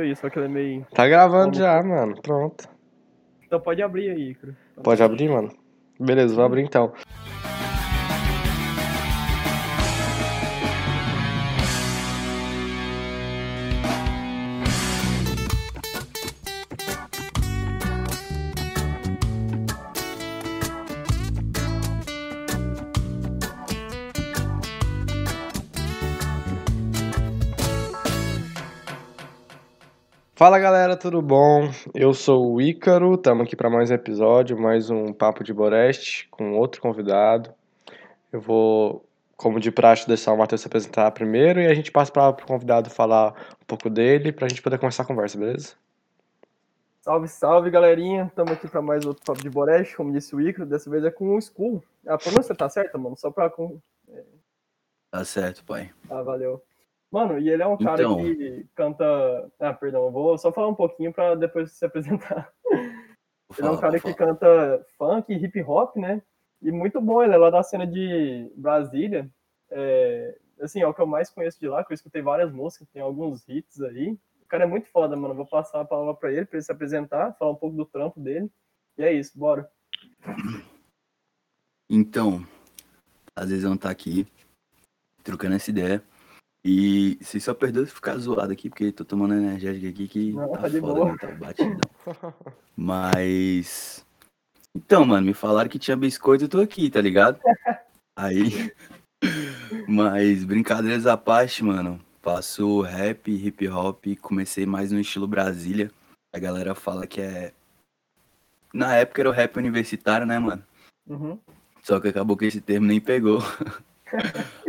Aí, só que ele é meio. Tá gravando já, mano. Pronto. Então pode abrir aí, Icaro. Pode abrir, mano? Beleza, vou abrir então. Fala galera, tudo bom? Eu sou o Ícaro, estamos aqui para mais um episódio, mais um Papo de Boreste com outro convidado. Eu vou, como de praxe, deixar o Matheus se apresentar primeiro e a gente passa para o convidado falar um pouco dele para a gente poder começar a conversa, beleza? Salve, salve galerinha, estamos aqui para mais outro Papo de Boreste, como disse o Ícaro, dessa vez é com o Skull. A pronúncia tá certa, mano? Só para. Tá certo, pai. Ah, valeu. Mano, e ele é um cara Então. que canta. Ah, perdão, vou só falar um pouquinho pra depois se apresentar. Ele é um cara que canta funk, hip hop, né? E muito bom, ele é lá da cena de Brasília. É, assim, é o que eu mais conheço de lá, que eu escutei várias músicas, tem alguns hits aí. O cara é muito foda, mano. Vou passar a palavra pra ele, pra ele se apresentar, falar um pouco do trampo dele. E é isso, bora. Então, às vezes eu não tá aqui, trocando essa ideia. E se só perdoa se ficar zoado aqui, porque tô tomando energético aqui que Não, tá tá foda, né? Tá batidão. Mas. Então, mano, me falaram que tinha biscoito, eu tô aqui, tá ligado? Aí. Mas, brincadeiras à parte, mano. Faço rap, hip hop, comecei mais no estilo Brasília. A galera fala que é. Na época era o rap universitário, né, mano? Uhum. Só que acabou que esse termo nem pegou.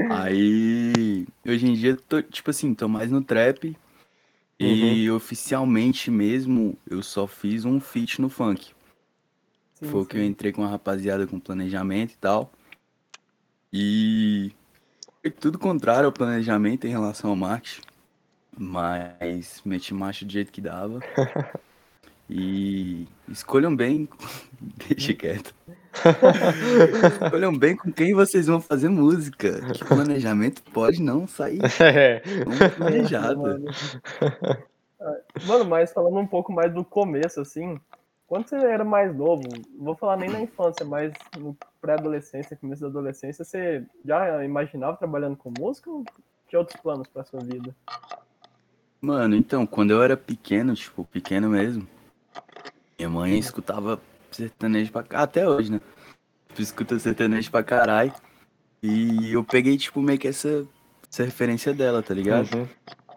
Aí, hoje em dia, tô, tipo assim, tô mais no trap. E oficialmente mesmo, eu só fiz um feat no funk. Sim, Foi o que eu entrei com a rapaziada com planejamento e tal. E foi tudo contrário ao planejamento em relação ao marketing. Mas meti marcha do jeito que dava. E escolham bem, deixa quieto. escolham bem com quem vocês vão fazer música. Que planejamento pode não sair É. tão planejado. Mano. Mano, mas falando um pouco mais do começo, assim, quando você era mais novo, não vou falar nem na infância, mas no pré-adolescência, começo da adolescência, você já imaginava trabalhando com música ou tinha outros planos pra sua vida? Mano, então, quando eu era pequeno, tipo, pequeno mesmo, minha mãe escutava sertanejo pra até hoje, né? Escuta sertanejo pra caralho. E eu peguei, tipo, meio que essa, essa referência dela, tá ligado? Uhum.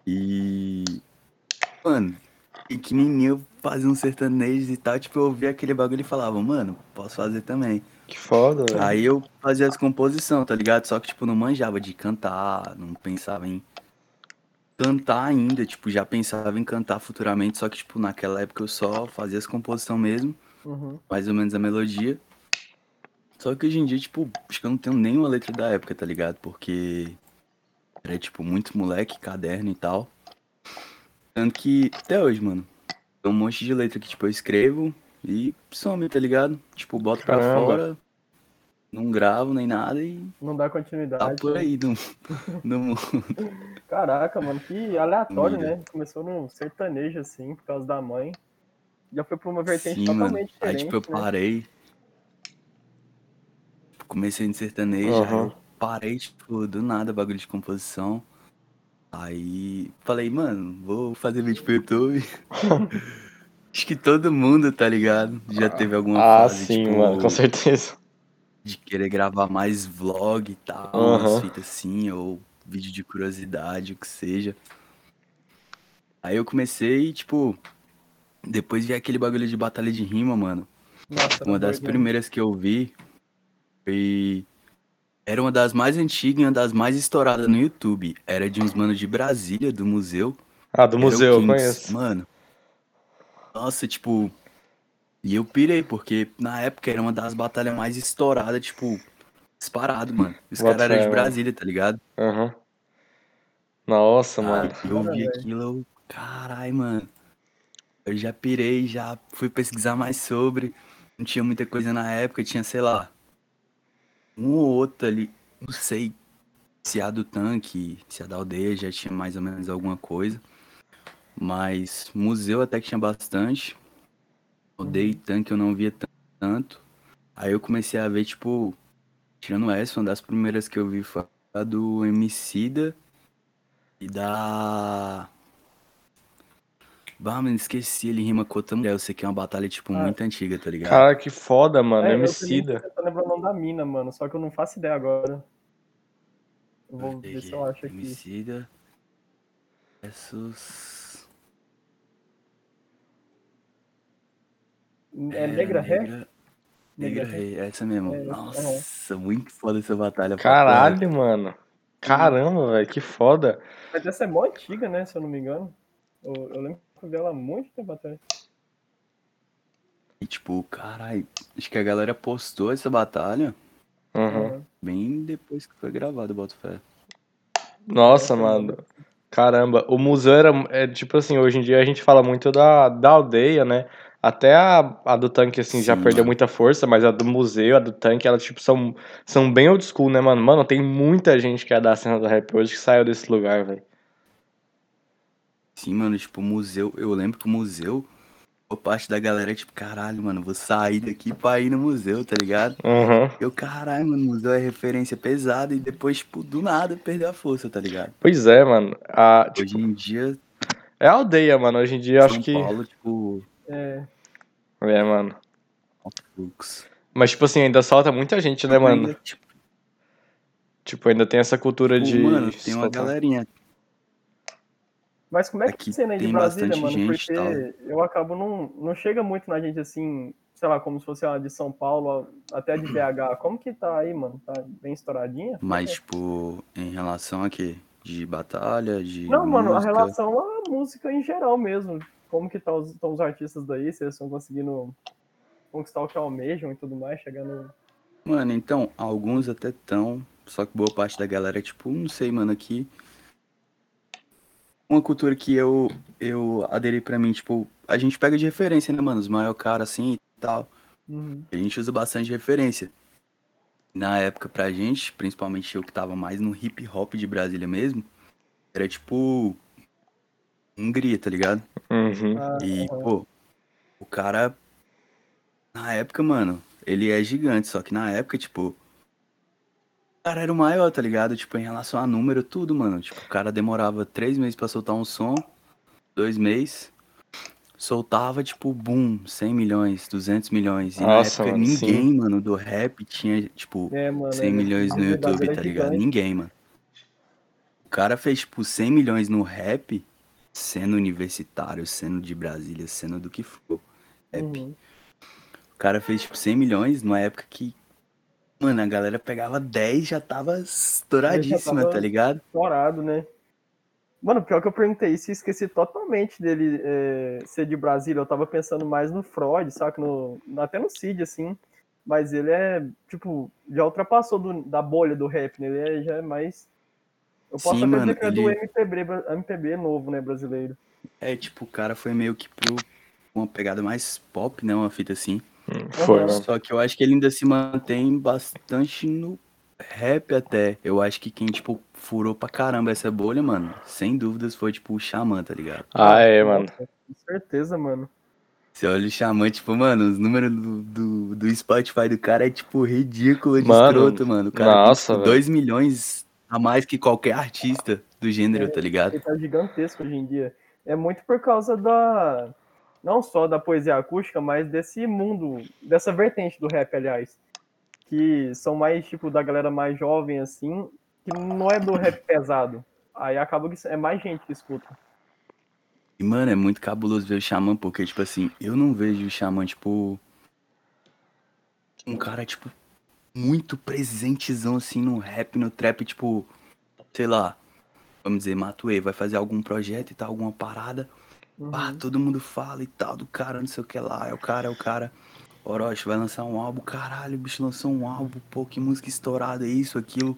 E. Mano, pequenininho eu fazia um sertanejo e tal, tipo, eu ouvia aquele bagulho e falava, mano, posso fazer também. Que foda, velho. Aí eu fazia as composições, tá ligado? Só que, tipo, não manjava de cantar, não pensava em cantar ainda, tipo, já pensava em cantar futuramente, só que, tipo, naquela época eu só fazia as composições mesmo, Uhum. mais ou menos a melodia. Só que hoje em dia, tipo, acho que eu não tenho nenhuma letra da época, tá ligado? Porque era, tipo, muito moleque, caderno e tal. Tanto que, até hoje, mano, tem um monte de letra que, tipo, eu escrevo e some, tá ligado? Tipo, boto pra Caramba. fora, não gravo nem nada e Não dá tá continuidade. por né? aí no, no mundo. Caraca, mano, que aleatório, Mira. né? Começou no sertanejo, assim, por causa da mãe. Já foi pra uma vertente Sim, mano. totalmente Aí, diferente. tipo, eu né? parei. Comecei no sertanejo, aí Aham. eu parei, tipo, do nada, bagulho de composição. Aí falei, mano, vou fazer vídeo pro YouTube. Acho que todo mundo, tá ligado? Já teve alguma Ah, fase, sim, tipo, mano, com certeza. de querer gravar mais vlog e tal, umas fitas assim, ou vídeo de curiosidade, o que seja. Aí eu comecei, tipo, depois vi aquele bagulho de batalha de rima, mano. Nossa, Uma das primeiras que eu vi foi. Era uma das mais antigas e uma das mais estouradas no YouTube. Era de uns manos de Brasília, do museu. Ah, do Era museu, conheço. Mano. Nossa, tipo. E eu pirei, porque na época era uma das batalhas mais estouradas, tipo, disparado, mano. Os caras eram de mano. Brasília, tá ligado? Aham. Nossa, Ah, mano. eu vi aquilo, eu. Carai, mano. Eu já pirei, já fui pesquisar mais sobre. Não tinha muita coisa na época, tinha, sei lá, um ou outro ali. Não sei se a do tanque, se a da aldeia já tinha mais ou menos alguma coisa. Mas museu até que tinha bastante. Odeio tanque, eu não via tanto. Aí eu comecei a ver, tipo, tirando essa, uma das primeiras que eu vi foi a do Emicida e da. Bah, mano, esqueci, ele rima com outra mulher. Eu sei que é uma batalha, tipo, Ah. muito antiga, tá ligado? Cara, que foda, mano. É, eu Emicida. tô lembrando o nome da mina, mano. Só que eu não faço ideia agora. Eu vou ver se eu acho aqui. Emicida versus. É Negra Ré? Negra, Negra Rei, essa mesmo. É, Nossa, muito foda essa batalha. Caralho, mano. Caramba, velho, que foda. Mas essa é mó antiga, né? Se eu não me engano. Eu, eu lembro que eu vi ela há muito tempo atrás. E tipo, caralho, acho que a galera postou essa batalha Uhum. bem depois que foi gravado, boto fé. Nossa, mano. Caramba, o museu era, é, tipo assim, hoje em dia a gente fala muito da, da aldeia, né? Até a, a do tanque, assim, já Sim, perdeu mano. muita força, mas a do museu, a do tanque, elas, tipo, são, são bem old school, né, mano? Mano, tem muita gente que é da cena do rap hoje que saiu desse lugar, velho. Sim, mano, tipo, o museu, eu lembro que o museu, boa parte da galera, tipo, caralho, mano, vou sair daqui pra ir no museu, tá ligado? Uhum. Eu, caralho, mano, o museu é referência pesada e depois, tipo, do nada perdeu a força, tá ligado? Pois é, mano. A, tipo, Hoje em dia, é a aldeia, mano. Hoje em dia São acho que. Paulo, tipo, É, É, mano. Mas, tipo assim, ainda solta muita gente, né, mano? Ainda, tipo, Tipo, ainda tem essa cultura de. mano, tem uma soltar. galerinha. Mas como é que Aqui é cena aí de Brasília, mano? gente Porque eu acabo não. Não chega muito na gente assim, sei lá, como se fosse a de São Paulo, até de BH. Como que tá aí, mano? Tá bem estouradinha? Mas, tipo, em relação a quê? De batalha, de Não, mano, a música? relação à música em geral mesmo. Como que tá os, estão os artistas daí, se eles estão conseguindo conquistar o que almejam e tudo mais, chegando. Mano, então, alguns até tão, só que boa parte da galera, tipo, não sei, mano, aqui. Uma cultura que eu, eu aderi pra mim, tipo, a gente pega de referência, né, mano? Os maior cara assim e tal. Uhum. A gente usa bastante referência. Na época, pra gente, principalmente eu que tava mais no hip hop de Brasília mesmo, era tipo. Hungria, tá ligado? Uhum. Ah, E, pô, o cara, na época, mano, ele é gigante, só que na época, tipo, cara era o maior, tá ligado? Tipo, em relação a número, tudo, mano. Tipo, o cara demorava três meses pra soltar um som, dois meses, soltava, tipo, boom, 100 milhões, 200 milhões. E Nossa, na época, mano, ninguém, mano, do rap tinha, tipo, É, mano. 100 é, milhões no YouTube, tá ligado? gigante. Ninguém, mano. O cara fez, tipo, 100 milhões no rap, sendo universitário, sendo de Brasília, sendo do que for. Rap. Uhum. O cara fez, tipo, 100 milhões numa época que, mano, a galera pegava 10 já tava estouradíssima, tava- tá ligado? Estourado, né? Mano, pior que eu perguntei isso e esqueci totalmente dele é, ser de Brasília. Eu tava pensando mais no Freud, saca? No, até no Cid, assim. Mas ele é, tipo, já ultrapassou do- da bolha do rap, né? Ele é- já é mais. Eu posso Sim, até mano, dizer que é do ele- MPB, MPB novo, né, brasileiro. É, tipo, o cara foi meio que pro uma pegada mais pop, né? Uma fita assim. Foi, Aham. mano. Só que eu acho que ele ainda se mantém bastante no rap até. Eu acho que quem, tipo, furou pra caramba essa bolha, mano, sem dúvidas foi, tipo, o Xamã, tá ligado? Ah, é, mano. Com certeza, mano. Você olha o Xamã, tipo, mano, os números do, do, do Spotify do cara é, tipo, ridículo de Mano, escroto, mano. O cara nossa, tem, tipo, velho. 2 milhões a mais que qualquer artista do gênero, tá ligado? Ele tá gigantesco hoje em dia. É muito por causa da. Não só da poesia acústica, mas desse mundo, dessa vertente do rap, aliás. Que são mais, tipo, da galera mais jovem, assim, que não é do rap pesado. Aí acaba que é mais gente que escuta. E, mano, é muito cabuloso ver o Xamã, porque, tipo assim, eu não vejo o Xamã, tipo. Um cara, tipo, muito presentezão, assim, no rap, no trap, tipo. Sei lá. Vamos dizer, Matuê, vai fazer algum projeto e tal, alguma parada. Uhum. Ah, todo mundo fala e tal, do cara, não sei o que lá. É o cara, é o cara. Orochi vai lançar um álbum, caralho, o bicho lançou um álbum, pô, que música estourada, isso, aquilo.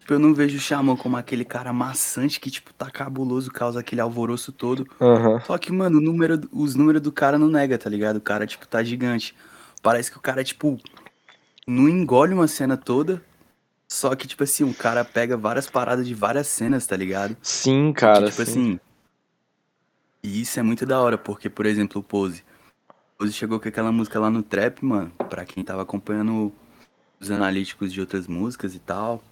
Tipo, eu não vejo o Xamã como aquele cara maçante que, tipo, tá cabuloso, causa aquele alvoroço todo. Aham. Só que, mano, número, os números do cara não nega, tá ligado? O cara, tipo, tá gigante. Parece que o cara, tipo, não engole uma cena toda. Só que, tipo assim, o cara pega várias paradas de várias cenas, tá ligado? Sim, Que, cara, tipo sim. assim. E isso é muito da hora, porque, por exemplo, o Pose. O Pose chegou com aquela música lá no trap, mano. Pra quem tava acompanhando os analíticos de outras músicas e tal.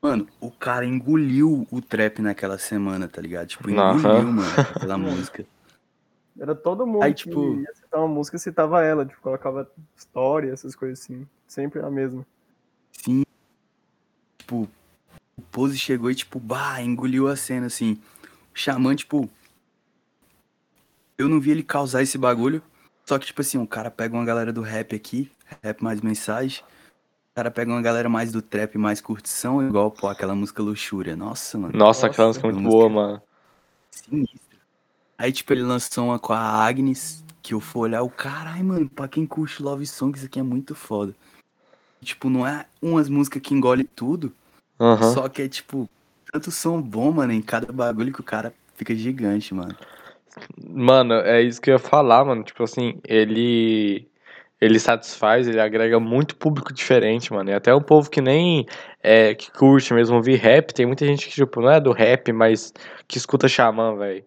Mano, o cara engoliu o trap naquela semana, tá ligado? Tipo, engoliu, mano, aquela música. Era todo mundo Aí, que tipo- ia citar uma música, citava ela, tipo, colocava história, essas coisas assim. Sempre a mesma. Sim. Tipo, o Pose chegou e, tipo, bah, engoliu a cena, assim. O Xamã, tipo. Eu não vi ele causar esse bagulho. Só que, tipo assim, o cara pega uma galera do rap aqui, rap mais mensagem. O cara pega uma galera mais do trap, mais curtição, igual, pô, aquela música Luxúria. Nossa, mano. Nossa, aquela Nossa, música é muito boa, mano. Sinistro. Aí, tipo, ele lançou uma com a Agnes, que eu fui olhar o caralho, mano, pra quem curte Love Song, isso aqui é muito foda. Tipo, não é umas músicas que engole tudo, Aham. só que é tipo, tanto som bom, mano, em cada bagulho que o cara fica gigante, mano. Mano, é isso que eu ia falar, mano. Tipo assim, ele. Ele satisfaz, ele agrega muito público diferente, mano. E até um povo que nem é, que curte mesmo ouvir rap. Tem muita gente que, tipo, não é do rap, mas que escuta Xamã, velho.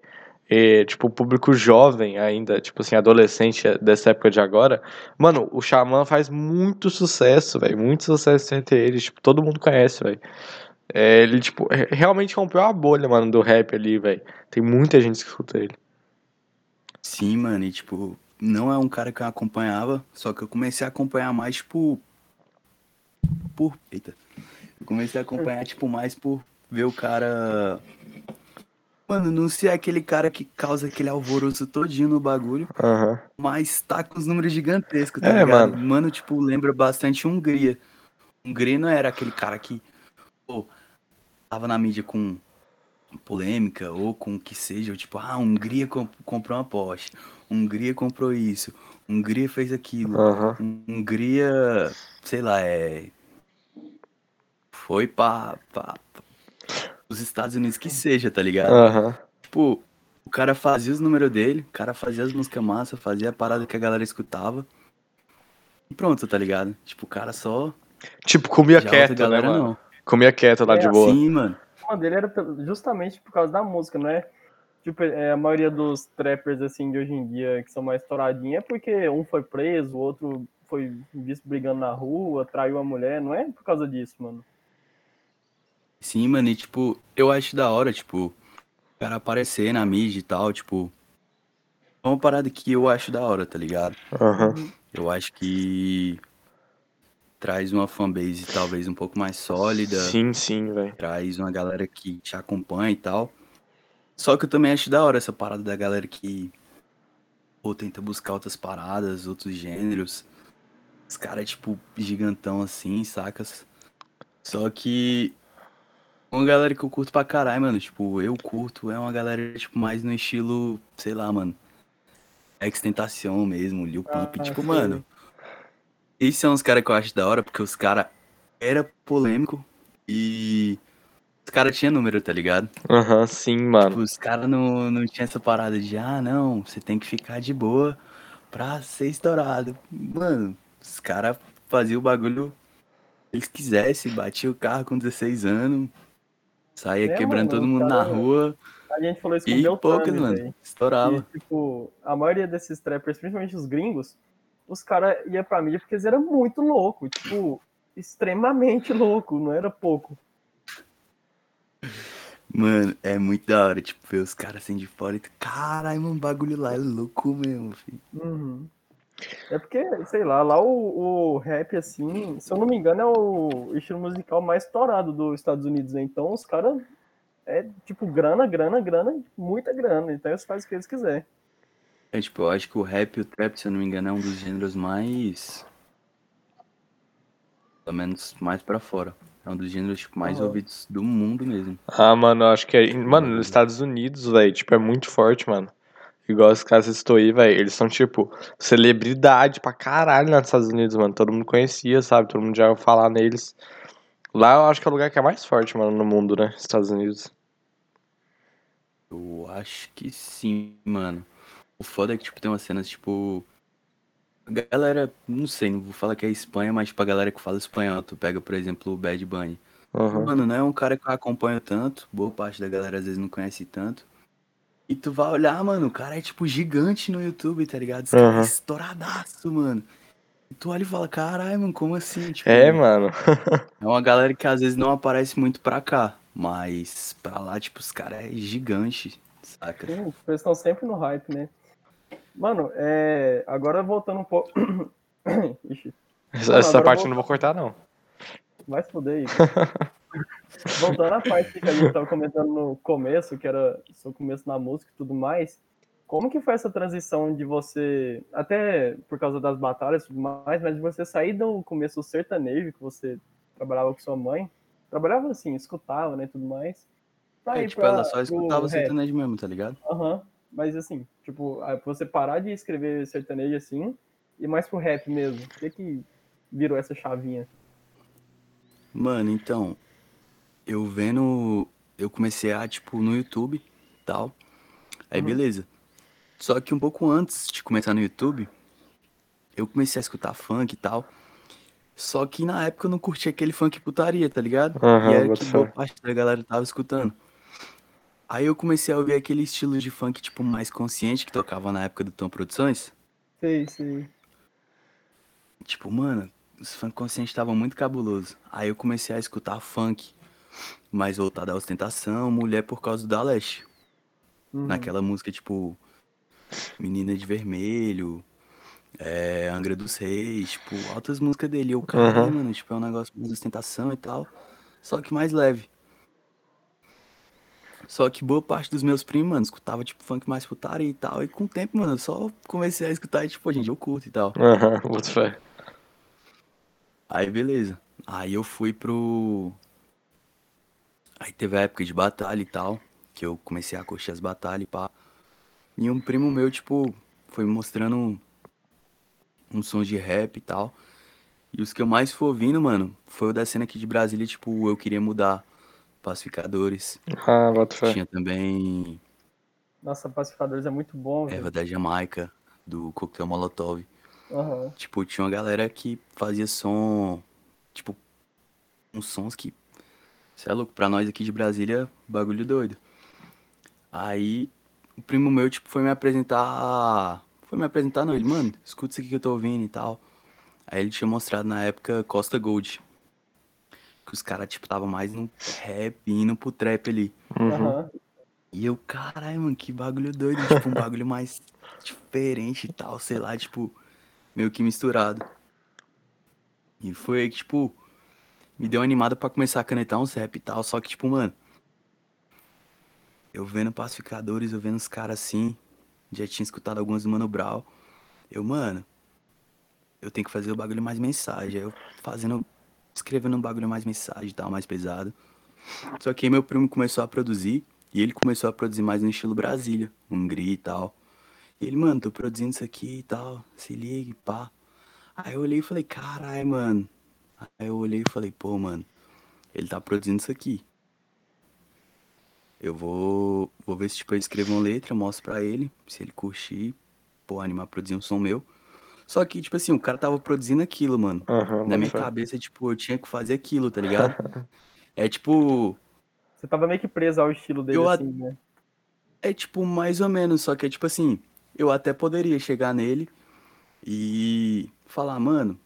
E, tipo, o público jovem ainda, tipo assim, adolescente dessa época de agora. Mano, o Xamã faz muito sucesso, velho. Muito sucesso entre eles. Tipo, todo mundo conhece, velho. É, ele, tipo, re- realmente rompeu a bolha, mano, do rap ali, velho. Tem muita gente que escuta ele. Sim, mano, e tipo, não é um cara que eu acompanhava, só que eu comecei a acompanhar mais, tipo. Por. Eita. Eu comecei a acompanhar, tipo, mais por ver o cara. Mano, não ser aquele cara que causa aquele alvoroço todinho no bagulho, Aham. mas tá com os números gigantescos, tá É, ligado? mano. Mano, tipo, lembra bastante Hungria. Hungria não era aquele cara que, pô, tava na mídia com polêmica ou com o que seja, ou tipo, ah, Hungria comp- comprou uma Porsche, Hungria comprou isso, Hungria fez aquilo, Aham. Hungria, sei lá, é. Foi pra os Estados Unidos que seja, tá ligado? Aham. Tipo, o cara fazia os números dele, o cara fazia as músicas massa, fazia a parada que a galera escutava. E pronto, tá ligado? Tipo, o cara só. Tipo, comia quieto, né, galera mano? não. Comia quieto lá É, de boa. Sim, mano. O dele era justamente por causa da música, não é? Tipo, é, a maioria dos trappers, assim, de hoje em dia, que são mais estouradinhos, é porque um foi preso, o outro foi visto brigando na rua, traiu a mulher, não é por causa disso, mano. Sim, mano, e tipo, eu acho da hora, tipo, o cara aparecer na mídia e tal, tipo. É uma parada que eu acho da hora, tá ligado? Aham. Eu acho que traz uma fanbase talvez um pouco mais sólida. Sim, sim, velho. traz uma galera que te acompanha e tal. Só que eu também acho da hora essa parada da galera que ou tenta buscar outras paradas, outros gêneros. Os caras, tipo, gigantão assim, sacas? Só que uma galera que eu curto pra caralho, mano, tipo, eu curto, é uma galera, tipo, mais no estilo, sei lá, mano, Extentação mesmo, Lil Pump, Ah, tipo, sei. mano, esses são os caras que eu acho da hora, porque os caras era polêmico e os caras tinham número, tá ligado? Aham, sim, mano. Tipo, os caras não, não tinham essa parada de, ah, não, você tem que ficar de boa pra ser estourado. Mano, os caras faziam o bagulho que eles quisessem, batiam o carro com 16 anos, saía É, quebrando mano, todo mundo na cara- rua A gente falou isso com o e Beltrame, poucas, mano, estourava. E, tipo, a maioria desses trappers, principalmente os gringos, os caras iam pra mídia porque eles eram muito loucos, tipo, extremamente louco, não era pouco. Mano, é muito da hora, tipo, ver os caras assim de fora e tu, caralho, mano, bagulho lá é louco mesmo, filho. Uhum. É porque, sei lá, lá o, o rap, assim, se eu não me engano, é o estilo musical mais estourado dos Estados Unidos, né? Então os caras é tipo grana, grana, grana, muita grana. Então eles fazem o que eles quiserem. É, tipo, eu acho que o rap e o trap, se eu não me engano, é um dos gêneros mais. Pelo menos mais pra fora. É um dos gêneros tipo, mais ouvidos do mundo mesmo. Ah, mano, eu acho que é. Mano, nos Estados Unidos, velho, tipo, é muito forte, mano. Igual os caras citou aí, velho. Eles são, tipo, celebridade pra caralho nos Estados Unidos, mano. Todo mundo conhecia, sabe? Todo mundo já ouviu falar neles. Lá eu acho que é o lugar que é mais forte, mano, no mundo, né? Estados Unidos. Eu acho que sim, mano. O foda é que, tipo, tem umas cenas, tipo. a Galera, não sei, não vou falar que é Espanha, mas, tipo, a galera que fala espanhol. Tu pega, por exemplo, o Bad Bunny. Aham. Mano, não é um cara que eu acompanho tanto. Boa parte da galera às vezes não conhece tanto. E tu vai olhar, mano, o cara é tipo gigante no YouTube, tá ligado? Esse cara Aham. é estouradaço, mano. E tu olha e fala, caralho, mano, como assim? Tipo, É, mano. é uma galera que às vezes não aparece muito pra cá. Mas pra lá, tipo, os caras é gigante, saca? Sim, tipo, eles estão sempre no hype, né? Mano, é... agora voltando um pouco. Ixi, Essa, Não, essa agora parte eu vou- não vou cortar, não. vai se fuder aí. Voltando à parte que a gente tava comentando no começo, que era seu começo na música e tudo mais, como que foi essa transição de você, até por causa das batalhas e tudo mais, mas de você sair do começo do sertanejo, que você trabalhava com sua mãe, trabalhava assim, escutava, né, tudo mais, pra É, tipo, pra- ela só escutava rap. sertanejo mesmo, tá ligado? Aham, mas assim, tipo, você parar de escrever sertanejo assim, e mais pro rap mesmo, o que que virou essa chavinha? Mano, então, eu vendo, eu comecei a, tipo, no YouTube e tal. Aí, Uhum. beleza. Só que um pouco antes de começar no YouTube, eu comecei a escutar funk e tal. Só que na época eu não curtia aquele funk putaria, tá ligado? Aham, e era que boa parte da galera tava escutando. Aí eu comecei a ouvir aquele estilo de funk, tipo, mais consciente que tocava na época do Tom Produções. Sei, sei. Tipo, mano, os funk conscientes estavam muito cabuloso. Aí eu comecei a escutar funk mais voltado à ostentação, mulher por causa do da Leste. Uhum. Naquela música, tipo, Menina de Vermelho, é, Angra dos Reis, tipo, altas músicas dele. Eu, caralho, Uhum. mano, tipo, é um negócio mais ostentação e tal. Só que mais leve. Só que boa parte dos meus primos, mano, escutava, tipo, funk mais putaria e tal. E com o tempo, mano, eu só comecei a escutar e, tipo, gente, eu curto e tal. Aham, boto fé. Aí beleza. Aí eu fui pro. Aí teve a época de batalha e tal. Que eu comecei a curtir as batalhas e pá. E um primo meu, tipo, foi me mostrando um, uns sons de rap e tal. E os que eu mais fui ouvindo, mano, foi o da cena aqui de Brasília, tipo, eu queria mudar. Pacificadores. Ah, boto fé. Tinha também Nossa, Pacificadores é muito bom, velho. Erva da Jamaica, do Coquetel Molotov. Aham. Tipo, tinha uma galera que fazia som, tipo, uns sons que, cê é louco, pra nós aqui de Brasília, bagulho doido. Aí, o primo meu, tipo, foi me apresentar, foi me apresentar não, ele, mano, escuta isso aqui que eu tô ouvindo e tal. Aí ele tinha mostrado na época Costa Gold, que os caras, tipo, tava mais no rap, indo pro trap ali. Uhum. E eu, caralho, mano, que bagulho doido, tipo, um bagulho mais diferente e tal, sei lá, tipo, meio que misturado. E foi aí que, tipo, me deu uma animada pra começar a canetar uns rap e tal, só que, tipo, mano, eu vendo pacificadores, eu vendo os caras assim, já tinha escutado algumas do Mano Brown, eu, mano, eu tenho que fazer o bagulho mais mensagem, aí eu fazendo, escrevendo um bagulho mais mensagem e tal, mais pesado. Só que aí meu primo começou a produzir, e ele começou a produzir mais no estilo Brasília, Hungria e tal. E ele, mano, tô produzindo isso aqui e tal, se ligue, pá. Aí eu olhei e falei, carai, mano. Aí eu olhei e falei, pô, mano, ele tá produzindo isso aqui. Eu vou, vou ver se tipo, eu escrevo uma letra, mostro pra ele, se ele curtir, pô, animar a produzir um som meu. Só que, tipo assim, o cara tava produzindo aquilo, mano. Aham, Na minha fé. cabeça, tipo, eu tinha que fazer aquilo, tá ligado? É tipo, Você tava meio que preso ao estilo dele, Eu a- assim, né? É tipo mais ou menos, só que é tipo assim, eu até poderia chegar nele e falar, mano,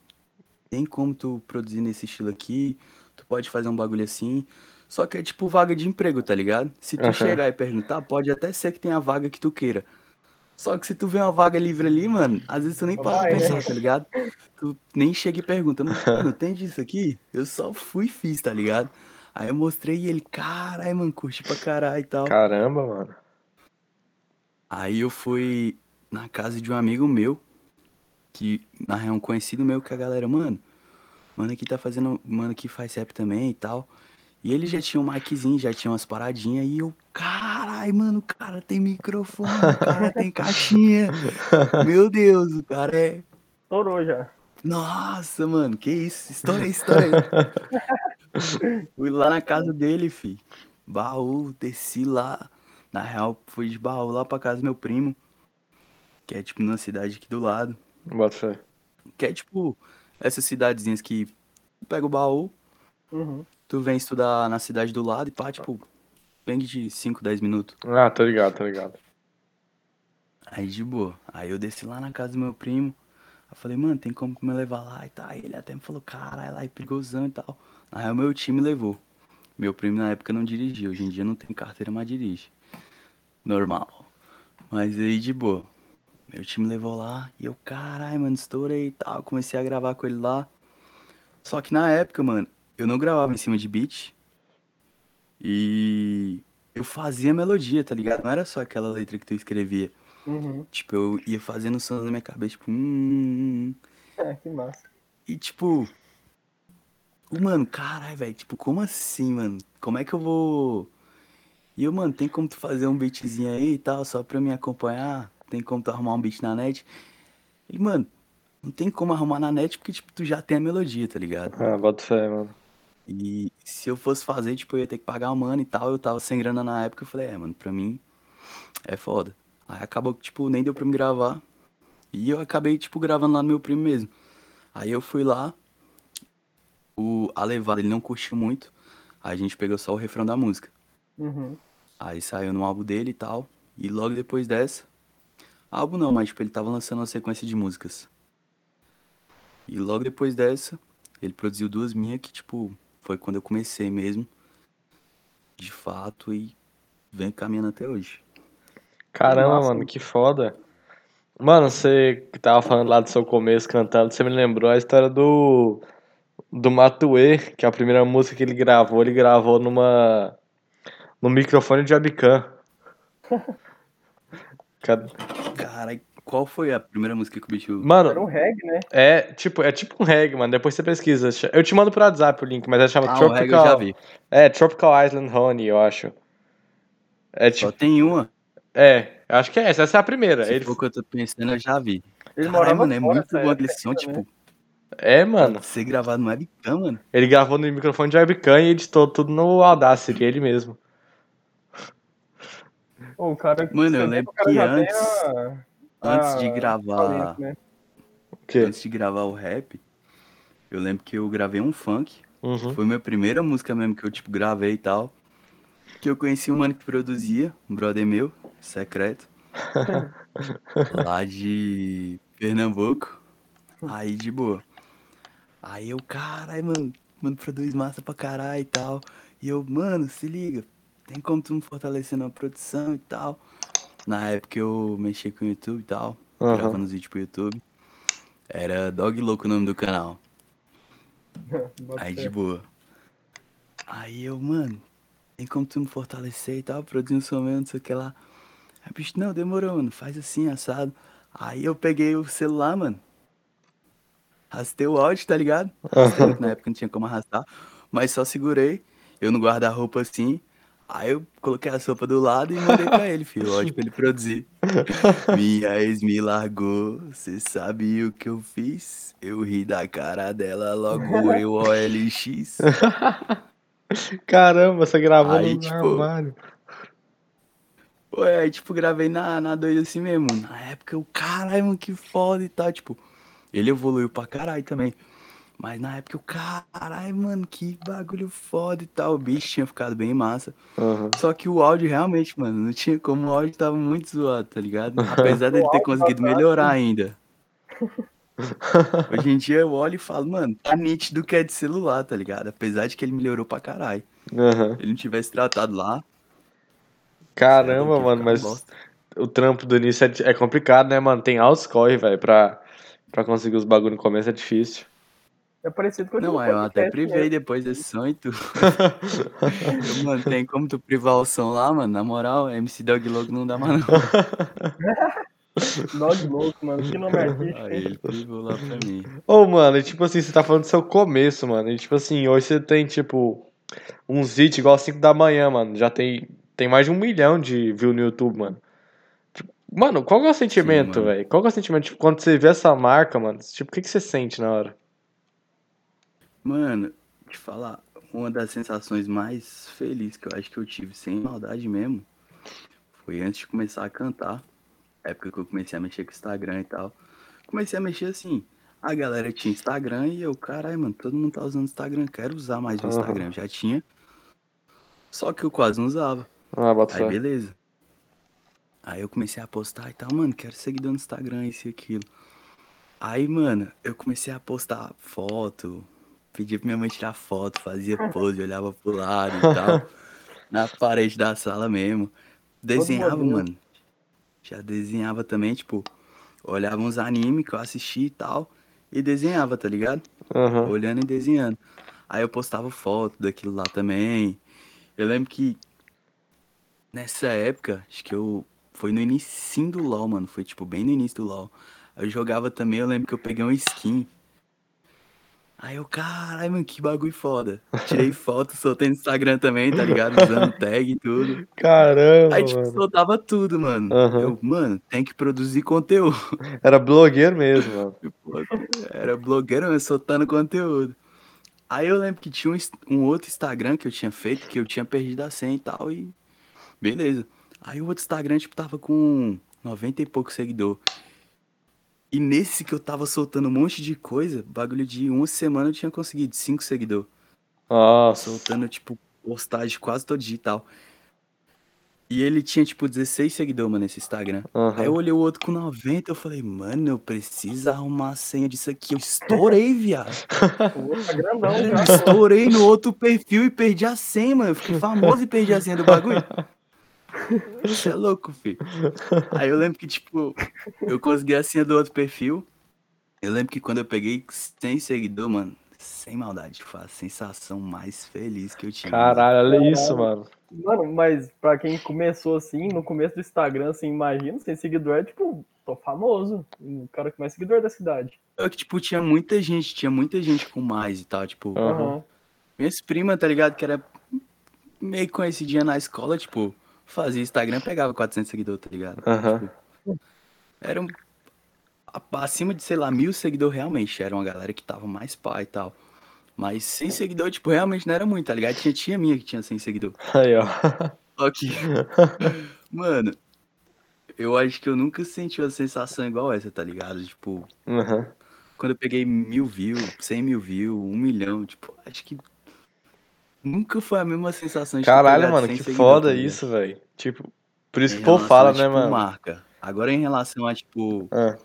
tem como tu produzir nesse estilo aqui, tu pode fazer um bagulho assim, só que é tipo vaga de emprego, tá ligado? Se tu Aham. chegar e perguntar, pode até ser que tenha a vaga que tu queira. Só que se tu vê uma vaga livre ali, mano, às vezes tu nem para pra Vai, né? pensar, tá ligado? Tu nem chega e pergunta, mano, tem disso aqui? Eu só fui e fiz, tá ligado? Aí eu mostrei e ele, caralho, mano, curti pra caralho e tal. Caramba, mano. Aí eu fui na casa de um amigo meu, que na real é um conhecido meu, que a galera, mano, mano aqui tá fazendo, mano aqui faz rap também e tal. E ele já tinha um miczinho, já tinha umas paradinhas, e eu, carai, mano, o cara tem microfone, o cara tem caixinha. Meu Deus, o cara é. Estourou já. Nossa, mano, que isso? História, história. Fui lá na casa dele, fi. Baú, desci lá. Na real, fui de baú lá pra casa do meu primo. Que é tipo numa cidade aqui do lado. Boto fé. Que é tipo essas cidadezinhas que tu pega o baú, Uhum. tu vem estudar na cidade do lado e pá, tipo, vem de 5, 10 minutos. Ah, tô ligado, tô ligado. Aí de boa. Aí eu desci lá na casa do meu primo. Eu falei, mano, tem como me levar lá e tal. Aí ele até me falou, caralho, lá é perigosão e tal. Aí o meu time levou. Meu primo na época não dirigia, hoje em dia não tem carteira, mas dirige. Normal. Mas aí de boa. Meu time levou lá e eu, caralho, mano, estourei e tal. Comecei a gravar com ele lá. Só que na época, mano, eu não gravava em cima de beat. E eu fazia melodia, tá ligado? Não era só aquela letra que tu escrevia. Uhum. Tipo, eu ia fazendo sons na minha cabeça, tipo, hum. É, que massa. E tipo. Mano, caralho, velho. Tipo, como assim, mano? Como é que eu vou. E eu, mano, tem como tu fazer um beatzinho aí e tal, só pra me acompanhar? Tem como tu arrumar um beat na net? E, mano, não tem como arrumar na net porque, tipo, tu já tem a melodia, tá ligado? Ah, bota fé, mano. E se eu fosse fazer, tipo, eu ia ter que pagar uma mano e tal. Eu tava sem grana na época. Eu falei, é, mano, pra mim é foda. Aí acabou que, tipo, nem deu pra me gravar. E eu acabei, tipo, gravando lá no meu primo mesmo. Aí eu fui lá. O, a levada ele não curtiu muito. Aí a gente pegou só o refrão da música. Uhum. Aí saiu no álbum dele e tal. E logo depois dessa. Álbum não, mas tipo, ele tava lançando uma sequência de músicas. E logo depois dessa, ele produziu duas minhas que, tipo, foi quando eu comecei mesmo. De fato, e vem caminhando até hoje. Caramba, massa, mano, que foda. Mano, você que tava falando lá do seu começo cantando, você me lembrou a história do do Matuê, que é a primeira música que ele gravou, ele gravou numa no microfone de webcam. Ca- Cara, qual foi a primeira música que o bicho. Era um Mano, reggae, né? é tipo, é tipo um reggae, mano. Depois você pesquisa. Eu te mando pro WhatsApp o link, mas ela chama Ah, reggae eu já Tropical. vi. É, Tropical Island Honey, eu acho. É Só tipo, tem uma. é, acho que é essa, essa é a primeira. Se Ele for o que eu tô pensando, eu já vi. Ele Caralho, morava mano, é fora muito época aquele som, ainda, tipo, né? é, mano. ser gravado no webcam, mano. Ele gravou no microfone de webcam e editou tudo no Audacity, ele mesmo. O cara, Mano, eu lembro que antes- a- Antes de a- gravar. talento, né? Antes de gravar o rap, eu lembro que eu gravei um funk. Uhum. Foi minha primeira música mesmo que eu, tipo, gravei e tal. Que eu conheci um mano que produzia, um brother meu, secreto. lá de Pernambuco. Aí, de boa. Aí eu, caralho, mano, mano, produz massa pra caralho e tal. E eu, mano, se liga, tem como tu me fortalecer na produção e tal. Na época eu mexia com o YouTube e tal, Aham. gravando os vídeos pro YouTube. Era Dog Louco o nome do canal. Aí de boa. Aí eu, mano, tem como tu me fortalecer e tal, produzir um som mesmo, não sei o que lá. Aí, bicho, não, demorou, mano, faz assim, assado. Aí eu peguei o celular, mano. Arrastei o áudio, tá ligado? Arrastei, na época não tinha como arrastar. Mas só segurei, eu no guarda-roupa assim. Aí eu coloquei a sopa do lado e mandei pra ele, filho, o áudio pra ele produzir. Minha ex me largou, cê sabe o que eu fiz? Eu ri da cara dela, logo eu OLX. Caramba, você gravou Aí, no tipo, armário. Ué, aí, tipo, gravei na, na doida assim mesmo. Na época eu, caralho, mano, que foda e tal. Tipo, ele evoluiu pra caralho também. Mas na época eu, caralho, mano, que bagulho foda e tal. O bicho tinha ficado bem massa. Uhum. Só que o áudio realmente, mano, não tinha como. O áudio tava muito zoado, tá ligado? Apesar dele ter conseguido melhorar ainda. Hoje em dia eu olho e falo, mano, tá nítido que é de celular, tá ligado? Apesar de que ele melhorou pra caralho. Uhum. Se ele não tivesse tratado lá, Caramba, mano, mas bosta. o trampo do início é, é complicado, né, mano? Tem altos corre, velho, pra, pra conseguir os bagulho no começo é difícil. É parecido com Não, aquele aí eu até privei mesmo. depois desse som e tudo. Eu, mano, tem como tu privar o som lá, mano? Na moral, MC Dog Logo não dá mais não. Dog louco, mano. Que nome artístico. Aí ele privou lá pra mim. Ô, mano, e tipo assim, você tá falando do seu começo, mano. E tipo assim, hoje você tem, tipo, uns hits igual 5 da manhã, mano. Já tem, tem mais de um milhão de views no YouTube, mano. Tipo, Mano, qual que é o sentimento, velho? Qual que é o sentimento, tipo, quando você vê essa marca, mano? Tipo, o que que você sente na hora? Mano, te falar, uma das sensações mais felizes que eu acho que eu tive, sem maldade mesmo, foi antes de começar a cantar. Época que eu comecei a mexer com o Instagram e tal. Comecei a mexer assim. A galera tinha Instagram e eu, caralho, mano, todo mundo tá usando Instagram, quero usar mais o. Instagram. Já tinha. Só que eu quase não usava. Ah, bota Aí fé. beleza. Aí eu comecei a postar e tal, mano, quero seguidor no Instagram, isso e aquilo. Aí, mano, eu comecei a postar foto, pedia pra minha mãe tirar foto, fazia pose, olhava pro lado e tal. na parede da sala mesmo. Desenhava, mano. Já desenhava também, tipo, olhava uns animes que eu assisti e tal. E desenhava, tá ligado? Aham. olhando e desenhando. Aí eu postava foto daquilo lá também. Eu lembro que nessa época, acho que eu. Foi no início do LoL, mano. Foi tipo bem no início do LoL. Eu jogava também, eu lembro que eu peguei uma skin. Aí eu, caralho, mano, que bagulho foda. Tirei foto, soltei no Instagram também, tá ligado? Usando tag e tudo. Caramba, Aí, tipo, mano. soltava tudo, mano. Aham. Eu, mano, tem que produzir conteúdo. Era blogueiro mesmo, mano. Era blogueiro, mas soltando conteúdo. Aí eu lembro que tinha um, um outro Instagram que eu tinha feito, que eu tinha perdido a senha e tal, e beleza. Aí o outro Instagram, tipo, tava com 90 e pouco seguidor. E nesse que eu tava soltando um monte de coisa, bagulho de uma semana eu tinha conseguido 5 seguidores. Nossa. Soltando, tipo, postagem quase todo dia e tal. E ele tinha, tipo, 16 seguidores, mano, nesse Instagram. Aí eu olhei o outro com 90, eu falei, mano, eu preciso arrumar a senha disso aqui. Eu estourei, viado. Tá grandão já. estourei no outro perfil e perdi a senha, mano. Eu fiquei famoso e perdi a senha do bagulho. Você é louco, filho. Aí eu lembro que, tipo, eu consegui a senha do outro perfil. Eu lembro que quando eu peguei 100 seguidores, mano, sem maldade, foi a sensação mais feliz que eu tive. mano. Caralho, olha isso, mano. Mano, mas pra quem começou assim, no começo do Instagram, assim, imagina, sem seguidor, é tipo, tô famoso. O cara que mais seguidor da cidade. Eu que, tipo, tinha muita gente, tinha muita gente com mais e tal, tipo. Aham. minhas primas, tá ligado, que era meio conhecidinha na escola, tipo, fazia Instagram, pegava 400 seguidores, tá ligado? Tipo, era um, acima de, sei lá, mil seguidores realmente, era uma galera que tava mais pá e tal. Mas 100 seguidores, tipo, realmente não era muito, tá ligado? Tinha tia minha que tinha 100 seguidores. Aí, ó. Só que, mano, eu acho que eu nunca senti uma sensação igual essa, tá ligado? Tipo, Aham. quando eu peguei mil views, cem mil views, um milhão, tipo, acho que nunca foi a mesma sensação de Caralho, mano, 100 que foda isso, velho. Tipo, por isso que o povo fala, a, né, tipo, mano? marca. Agora, em relação a, tipo, Ah.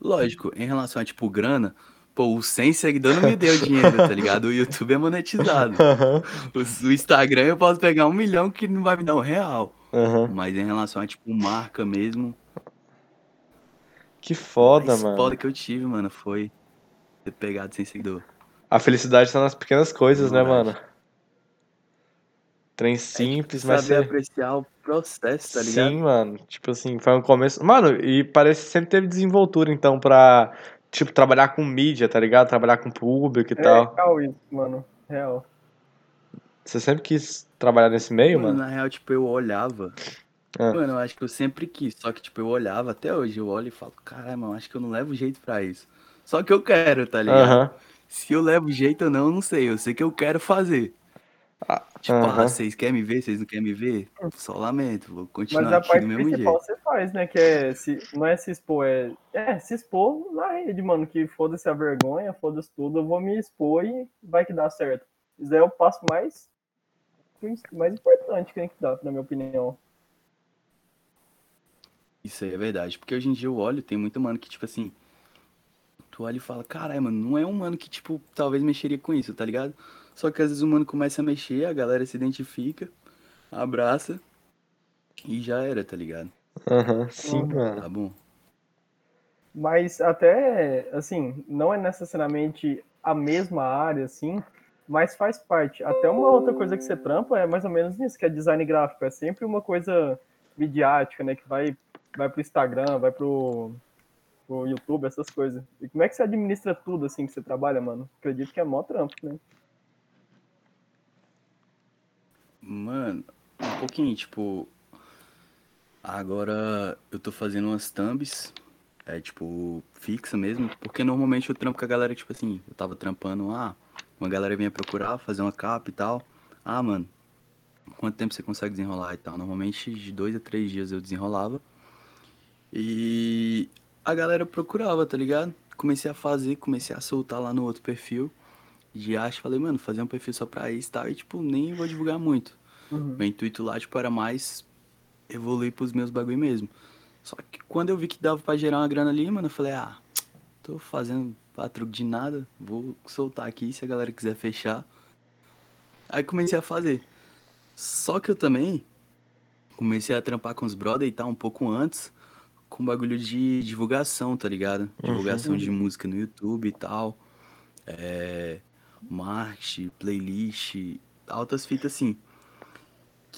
lógico, em relação a, tipo, grana, pô, os 100 seguidores não me deu dinheiro, tá ligado? O YouTube é monetizado. Aham. O, o Instagram eu posso pegar um milhão que não vai me dar um real. Aham. Mas em relação a, tipo, marca mesmo, Que foda, mano. foda que eu tive, mano, foi ter pegado 100 seguidores. A felicidade tá nas pequenas coisas, né, mano? Trem É, tipo, simples, mas saber você... apreciar o processo, tá ligado? Sim, mano. Tipo assim, foi um começo. Mano, e parece que sempre teve desenvoltura, então, pra, tipo, trabalhar com mídia, tá ligado? Trabalhar com público e É tal. real isso, mano. Real. Você sempre quis trabalhar nesse meio, Mano, mano? na real, tipo, eu olhava. Ah. Mano, eu acho que eu sempre quis. Só que, tipo, eu olhava até hoje. Eu olho e falo, caralho, mano, acho que eu não levo jeito pra isso. Só que eu quero, tá ligado? Aham. Se eu levo jeito ou não, eu não sei. Eu sei que eu quero fazer. Ah, Tipo, ah, vocês querem me ver? Vocês não querem me ver? Só lamento. Vou Mas continuar a aqui parte principal jeito. você faz, né? Que é se, não é se expor, é, é se expor na rede, mano. Que foda-se a vergonha, foda-se tudo, eu vou me expor e vai que dá certo. Isso é o passo mais, mais importante que tem que dar, na minha opinião. Isso aí é verdade. Porque hoje em dia eu olho, tem muito mano que, tipo assim. Tu olha e fala, caralho, mano, não é um mano que, tipo, talvez mexeria com isso, tá ligado? Só que às vezes o mano começa a mexer, a galera se identifica, abraça e já era, tá ligado? Aham. Sim, mano. Tá bom? Mas até, assim, não é necessariamente a mesma área, assim, mas faz parte. Até uma outra coisa que você trampa é mais ou menos isso, que é design gráfico. É sempre uma coisa midiática, né? Que vai, vai pro Instagram, vai pro, pro YouTube, essas coisas. E como é que você administra tudo, assim, que você trabalha, mano? Acredito que é mó trampo, né? Mano, um pouquinho, tipo. Agora eu tô fazendo umas thumbs, é tipo, fixa mesmo, porque normalmente eu trampo com a galera, tipo assim, eu tava trampando, ah, uma galera vinha procurar, fazer uma capa e tal. Ah, mano, quanto tempo você consegue desenrolar e tal? Normalmente de dois a três dias eu desenrolava. E a galera procurava, tá ligado? Comecei a fazer, comecei a soltar lá no outro perfil. De acho, falei, mano, fazer um perfil só pra isso e tal. E tipo, nem vou divulgar muito. Uhum. Meu intuito lá, tipo, era mais evoluir pros meus bagulho mesmo. Só que quando eu vi que dava pra gerar uma grana ali, mano, eu falei, ah, tô fazendo pra truque de nada, vou soltar aqui se a galera quiser fechar. Aí comecei a fazer. Só que eu também comecei a trampar com os brother e tal um pouco antes, com bagulho de divulgação, tá ligado? Divulgação de música no YouTube e tal. É, marketing, playlist, altas fitas assim.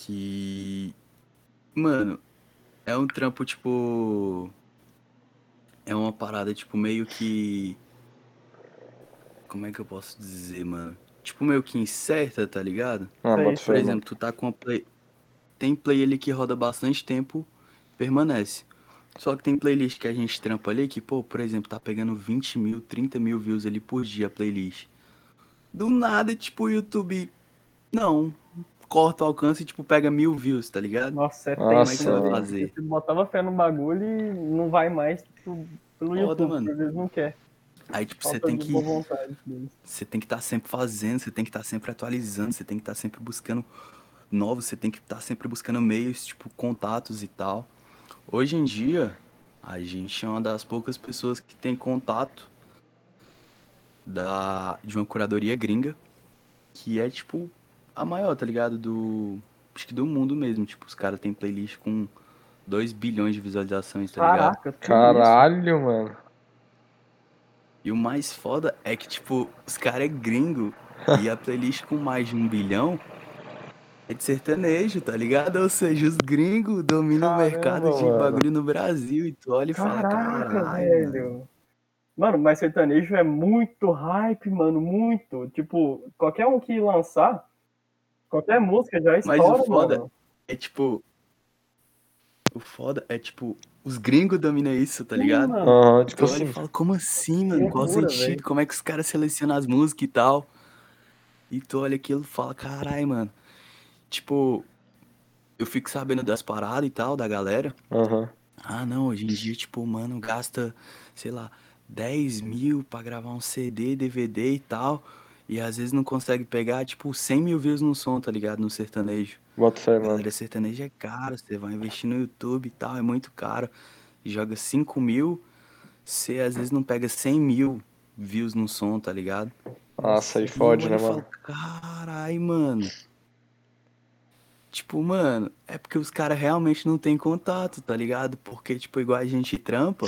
Que. Mano, é um trampo tipo. É uma parada, tipo, meio que. Como é que eu posso dizer, mano? Tipo, meio que incerta, tá ligado? Ah, sei. Por exemplo, tu tá com uma play. Tem play ali que roda bastante tempo, permanece. Só que tem playlist que a gente trampa ali que, pô, por exemplo, tá pegando 20 mil, 30 mil views ali por dia a playlist. Do nada, tipo, o YouTube. Não. Corta o alcance e, tipo, pega mil views, tá ligado? Nossa, é Nossa, é que você vai mano. fazer? Você botava fé no bagulho e não vai mais tipo, pelo Foda, YouTube, às vezes não quer. Aí, tipo, você tem que. vontade. Você tem que estar sempre fazendo, você tem que estar sempre atualizando, você tem que estar sempre buscando novos, você tem que estar sempre buscando meios, tipo, contatos e tal. Hoje em dia, a gente é uma das poucas pessoas que tem contato da, de uma curadoria gringa, que é, tipo, a maior, tá ligado? Do. Acho que do mundo mesmo. Tipo, os caras têm playlist com 2 bilhões de visualizações, tá ligado? Caraca, isso. Caralho, mano. E o mais foda é que, tipo, os caras é gringo e a playlist com mais de um bilhão é de sertanejo, tá ligado? Ou seja, os gringos dominam Caramba, o mercado de mano. bagulho no Brasil e tu olha e fala, caralho, mano." velho. Mano, mas sertanejo é muito hype, mano, muito. Tipo, qualquer um que lançar, qualquer música já Mas estoura, o foda mano. é tipo. O foda é tipo, os gringos dominam isso, tá Sim, ligado? mano. Aham, tipo Tu olha e assim. fala, como assim, mano? Qual loucura, sentido? velho. Como é que os caras selecionam as músicas e tal? E tu olha aquilo e fala, caralho, mano. Tipo, eu fico sabendo das paradas e tal, da galera. Aham. Ah, não, hoje em dia, tipo, mano, gasta, sei lá, 10 mil pra gravar um CD, DVD e tal. E às vezes não consegue pegar, tipo, 100 mil views no som, tá ligado? No sertanejo. Bota fé, mano. galera sertaneja é caro, você vai investir no YouTube e tal, é muito caro. Joga 5 mil, você às vezes não pega 100 mil views no som, tá ligado? Nossa, aí fode, né, mano? Carai, mano. Tipo, mano, é porque os caras realmente não tem contato, tá ligado? Porque, tipo, igual a gente trampa,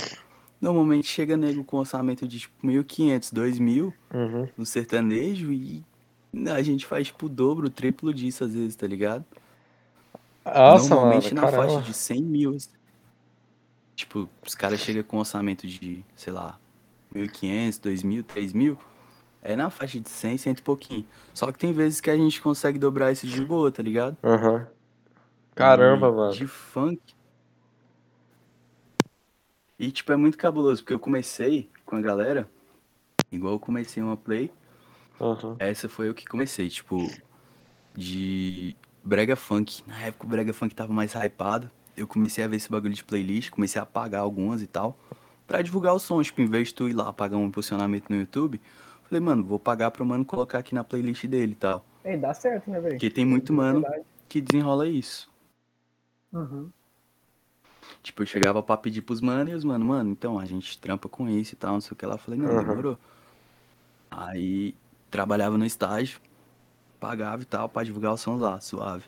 normalmente chega nego com orçamento de, tipo, 1.500, 2.000 Uhum. no sertanejo e a gente faz, tipo, o dobro, o triplo disso às vezes, tá ligado? Nossa, mano, Normalmente na faixa caramba. de 100 mil. assim. Tipo, os caras chegam com orçamento de, sei lá, 1.500, 2.000, 3.000. É na faixa de 100, 100 e pouquinho. Só que tem vezes que a gente consegue dobrar isso de boa, tá ligado? Aham. Caramba, E mano. De funk. E, tipo, é muito cabuloso, porque eu comecei com a galera, igual eu comecei uma play, Aham. essa foi eu que comecei, tipo, de brega funk. Na época o brega funk tava mais hypado. Eu comecei a ver esse bagulho de playlist, comecei a pagar algumas e tal, pra divulgar o som. Tipo, em vez de tu ir lá pagar um impulsionamento no YouTube, falei, mano, vou pagar pro mano colocar aqui na playlist dele e tal. Ei, dá certo, né, velho? Porque tem muito mano Verdade. que desenrola isso. Uhum. Tipo, eu chegava pra pedir pros mano e os mano, mano, então a gente trampa com isso e tal, não sei o que lá. Eu falei, não, Aham. demorou. Aí trabalhava no estágio, pagava e tal, pra divulgar o som lá, suave.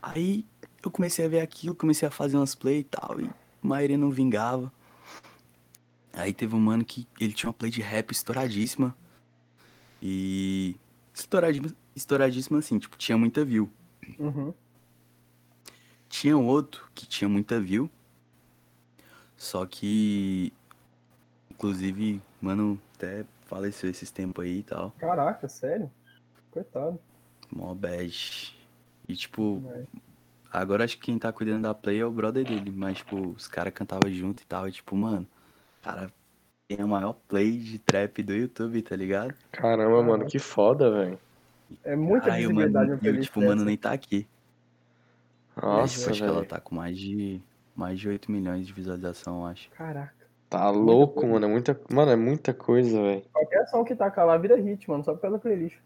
Aí eu comecei a ver aquilo, comecei a fazer umas play e tal, e a maioria não vingava. Aí teve um mano que ele tinha uma play de rap estouradíssima. E. Estouradíssima, estouradíssima assim, tipo, tinha muita view. Uhum. Tinha outro que tinha muita view. Só que. Inclusive, mano, até faleceu esses tempos aí e tal. Caraca, sério? Coitado. Mó bad. E tipo, É. agora acho que quem tá cuidando da play é o brother dele. Mas, tipo, os caras cantavam junto e tal. E tipo, mano, cara, tem a maior play de trap do YouTube, tá ligado? Caramba, mano, que foda, velho. É muita Caralho, visibilidade mano, e o playlist tipo, mano, nem tá aqui. Nossa, acho que ela tá com mais de. Mais de 8 milhões de visualização, eu acho. Caraca. Tá louco, mano. É muita, mano, é muita coisa, velho. Qualquer som que tacar lá vira hit, mano, só pela playlist.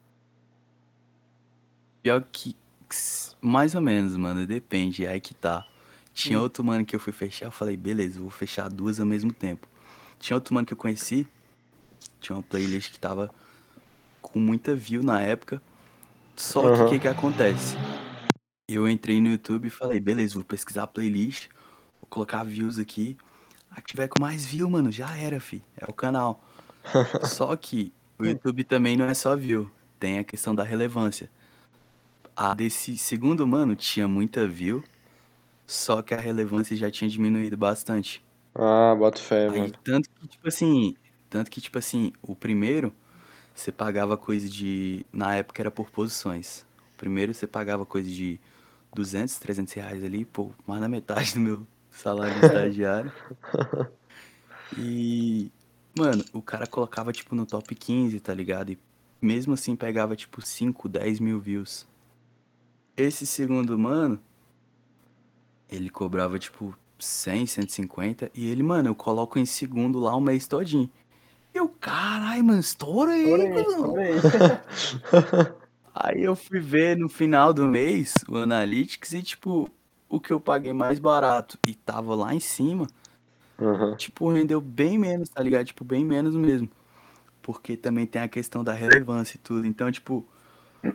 Pior que Mais ou menos, mano. Depende. Aí que tá. Tinha Hum. outro mano que eu fui fechar. Eu falei, beleza, vou fechar duas ao mesmo tempo. Tinha outro mano que eu conheci. Tinha uma playlist que tava com muita view na época. Só que o que que acontece? Eu entrei no YouTube e falei, beleza, vou pesquisar a playlist. Vou colocar views aqui. A que tiver com mais view, mano, já era, fi. É o canal. Só que o YouTube também não é só view. Tem a questão da relevância. A desse segundo, mano, tinha muita view. Só que a relevância já tinha diminuído bastante. Ah, boto fé, Aí, mano. tanto que, tipo assim, tanto que, tipo assim, o primeiro, você pagava coisa de, na época era por posições. O primeiro você pagava coisa de 200, 300 reais ali, pô, mais da metade do meu salário de estagiário. E, mano, o cara colocava, tipo, no top 15, tá ligado? E mesmo assim pegava, tipo, 5, 10 mil views. Esse segundo, mano, ele cobrava, tipo, 100, 150. E ele, mano, eu coloco em segundo lá o mês todinho. Eu, carai, mano, estoura aí, estourei. Aí eu fui ver no final do mês o Analytics e, tipo, o que eu paguei mais barato e tava lá em cima, Aham. tipo, rendeu bem menos, tá ligado? Tipo, bem menos mesmo. Porque também tem a questão da relevância e tudo. Então, tipo,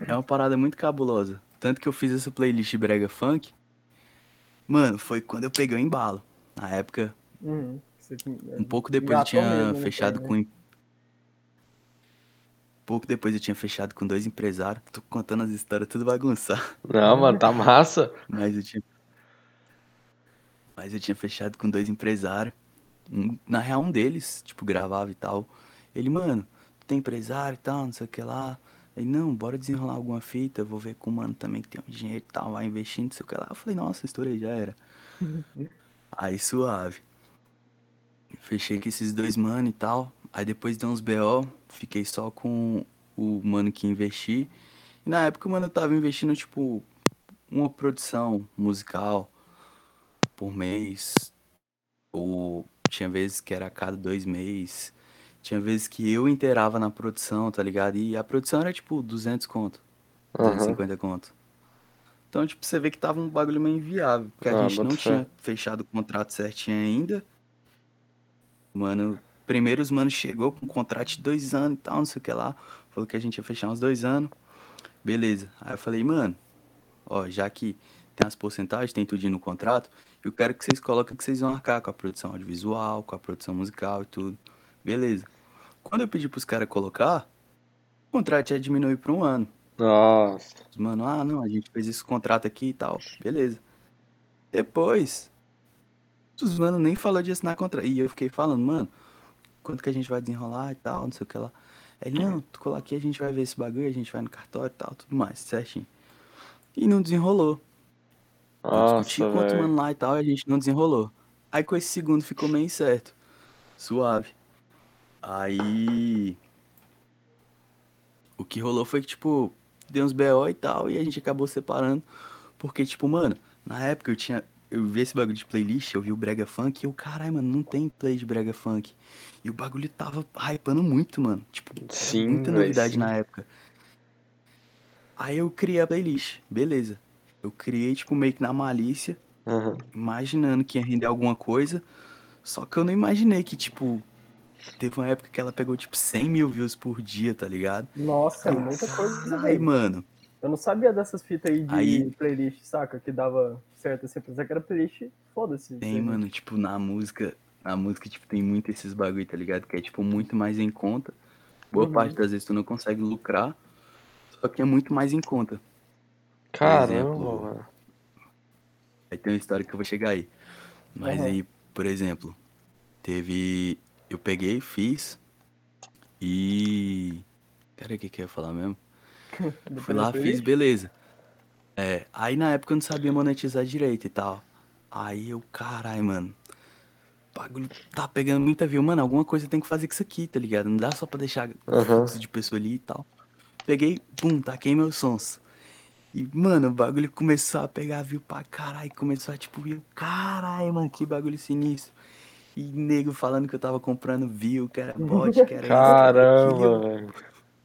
é uma parada muito cabulosa. Tanto que eu fiz essa playlist Brega Funk. Mano, foi quando eu peguei o embalo. Na época, Uhum. Você- um pouco depois eu tinha mesmo no fechado trem, com. Pouco depois eu tinha fechado com dois empresários. Tô contando as histórias tudo bagunçado. Não, mano, tá massa. Mas eu tinha. Mas eu tinha fechado com dois empresários. Um- na real, um deles, tipo, gravava e tal. Ele, mano, tu tem empresário e tal, não sei o que lá. Ele, não, bora desenrolar alguma fita, vou ver com o mano também que tem um dinheiro e tal, vai investindo, não sei o que lá. Eu falei, nossa, estourei, já era. Aí suave. Fechei com esses dois mano e tal. Aí depois deu uns BO, fiquei só com o mano que investi. E na época o mano tava investindo, tipo, uma produção musical por mês. Ou tinha vezes que era a cada dois meses. Tinha vezes que eu inteirava na produção, tá ligado? E a produção era tipo 200 conto, Aham. 250 conto. Então, tipo, você vê que tava um bagulho meio inviável. Porque a Ah, gente não fé. tinha fechado o contrato certinho ainda. Mano, primeiro os manos chegou com um contrato de dois anos e tal, não sei o que lá. Falou que a gente ia fechar uns dois anos. Beleza. Aí eu falei, mano, ó, já que tem as porcentagens, tem tudo no contrato, eu quero que vocês coloquem que vocês vão arcar com a produção audiovisual, com a produção musical e tudo. Beleza. Quando eu pedi pros caras colocar, o contrato ia diminuir pra um ano. Nossa. Os Mano, ah, não, a gente fez esse contrato aqui e tal. Beleza. Depois, os mano nem falou de assinar contrato. E eu fiquei falando, mano, quanto que a gente vai desenrolar e tal, não sei o que lá. Ele, não, tu colar aqui, a gente vai ver esse bagulho, a gente vai no cartório e tal, tudo mais, certinho. E não desenrolou. Eu discuti com outro mano lá e tal, e a gente não desenrolou. Aí com esse segundo ficou meio incerto. Suave. Aí. O que rolou foi que, tipo, deu uns BO e tal, e a gente acabou separando. Porque, tipo, mano, na época eu tinha. Eu vi esse bagulho de playlist, eu vi o Brega Funk e eu, caralho, mano, não tem play de Brega Funk. E o bagulho tava hypando muito, mano. Tipo, Sim, muita novidade sim. na época. Aí eu criei a playlist, beleza. Eu criei, tipo, meio que na malícia, Aham. imaginando que ia render alguma coisa. Só que eu não imaginei que, tipo, teve uma época que ela pegou, tipo, 100 mil views por dia, tá ligado? Nossa, muita coisa, Ai, velho. mano. Eu não sabia dessas fitas aí de Aí- playlist, saca? Que dava certo assim. Pensava que era playlist, foda-se. Tem, playlist. mano, tipo, na música. Na música, tipo, tem muito esses bagulho, tá ligado? Que é, tipo, muito mais em conta. Boa Uhum. parte das vezes tu não consegue lucrar. Só que é muito mais em conta. Caramba, exemplo, mano. Aí tem uma história que eu vou chegar aí. Mas Uhum. aí, por exemplo, teve. Eu peguei, fiz. E. Pera aí, o que, que eu ia falar mesmo? Fui lá, fiz, beleza. É, aí na época eu não sabia monetizar direito e tal. Aí eu, carai, mano. o Bagulho tá pegando muita view. Mano, alguma coisa tem que fazer com isso aqui, tá ligado? Não dá só pra deixar fluxo de pessoa ali e tal. Peguei, pum, taquei meus sons. E, mano, o bagulho começou a pegar view pra caralho. Começou a, tipo, view. Caralho, mano, que bagulho sinistro. E nego falando que eu tava comprando view, que era bot, que era isso, que era. Caramba.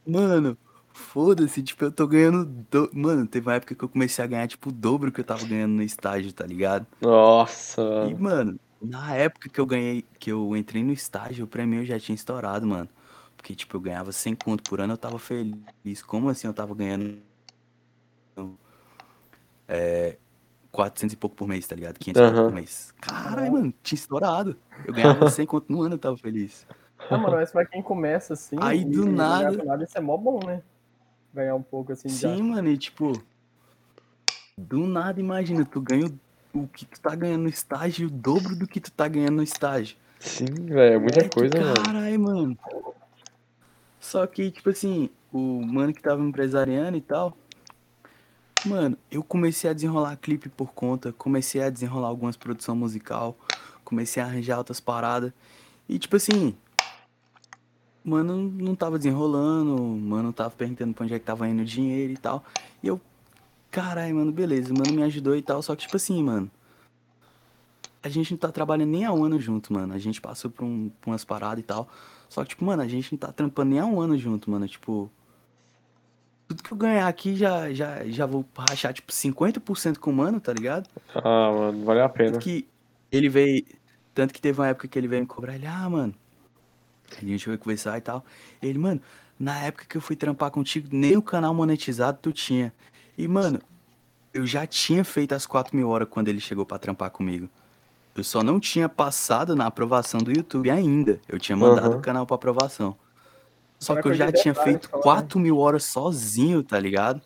Mano, foda-se, tipo, eu tô ganhando. Do... Mano, teve uma época que eu comecei a ganhar, tipo, o dobro que eu tava ganhando no estágio, tá ligado? Nossa. E, mano, na época que eu ganhei, que eu entrei no estágio, o prêmio já tinha estourado, mano. Porque, tipo, eu ganhava 100 conto por ano, eu tava feliz. Como assim eu tava ganhando é, 400 e pouco por mês, tá ligado? 500 e pouco Aham. por mês. Caralho, mano, tinha estourado. Eu ganhava 100 conto no ano, eu tava feliz. Ah, mano, mas pra quem começa assim. Aí, do nada- com nada, isso é mó bom, né? Ganhar um pouco assim já. Sim, mano, e tipo. Do nada, imagina, tu ganha o, que tu tá ganhando no estágio e o dobro do que tu tá ganhando no estágio. Sim, velho, é muita É que coisa, mano. Caralho, mano. Só que, tipo assim, o mano que tava empresariando e tal. Mano, eu comecei a desenrolar clipe por conta, comecei a desenrolar algumas produção musical, comecei a arranjar outras paradas. E tipo assim, mano não tava desenrolando, mano tava perguntando pra onde é que tava indo o dinheiro e tal. E eu, caralho, mano, beleza, mano me ajudou e tal. Só que, tipo assim, mano, a gente não tá trabalhando nem há um ano junto, mano. A gente passou por, um, por umas paradas e tal. Só que, tipo, mano, a gente não tá trampando nem há um ano junto, mano. Tipo, tudo que eu ganhar aqui já, já, já vou rachar, tipo, 50% com o mano, tá ligado? Ah, mano, vale a pena. Tanto que ele veio. Tanto que teve uma época que ele veio me cobrar, ele, ah, mano. A gente veio conversar e tal. Ele, mano, na época que eu fui trampar contigo, nem o canal monetizado tu tinha. E, mano, eu já tinha feito as 4 mil horas quando ele chegou pra trampar comigo. Eu só não tinha passado na aprovação do YouTube ainda. Eu tinha mandado Aham. o canal pra aprovação. Só que eu já tinha feito só, né? 4 mil horas sozinho, tá ligado?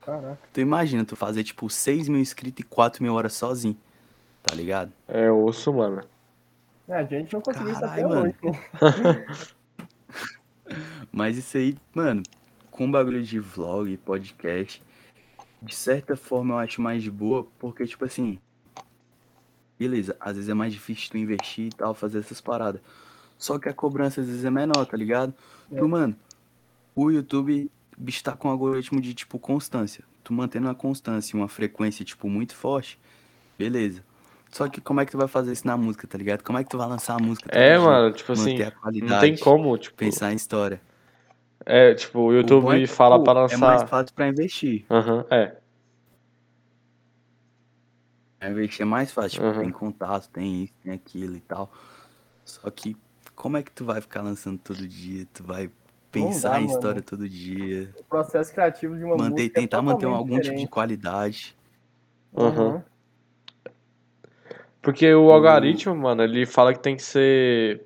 Caraca. Tu imagina, tu fazer tipo 6 mil inscritos e 4 mil horas sozinho, tá ligado? É osso, mano. É, a gente não conseguiu isso até mano. hoje, né? Mas isso aí, mano, com bagulho de vlog, podcast, de certa forma eu acho mais de boa, porque, tipo assim, beleza, às vezes é mais difícil tu investir e tal, fazer essas paradas. Só que a cobrança às vezes é menor, tá ligado? É. Tu, mano, o YouTube, bicho, tá com um algoritmo de, tipo, constância. Tu mantendo uma constância e uma frequência, tipo, muito forte, beleza. Só que como é que tu vai fazer isso na música, tá ligado? Como é que tu vai lançar a música? todo É, mano, tipo assim, manter a não tem como, tipo. pensar em história. É, tipo, o O YouTube é que, fala tipo, pra É mais lançar. fácil pra investir. Aham, é. Pra investir é mais fácil. Tipo, Uhum. tem contato, tem isso, tem aquilo e tal. Só que como é que tu vai ficar lançando todo dia? Tu vai pensar dá, em mano. história todo dia. O processo criativo de uma Manter, música é tentar manter um- totalmente algum tipo de diferente. qualidade. Aham. Porque o algoritmo, mano, ele fala que tem que ser.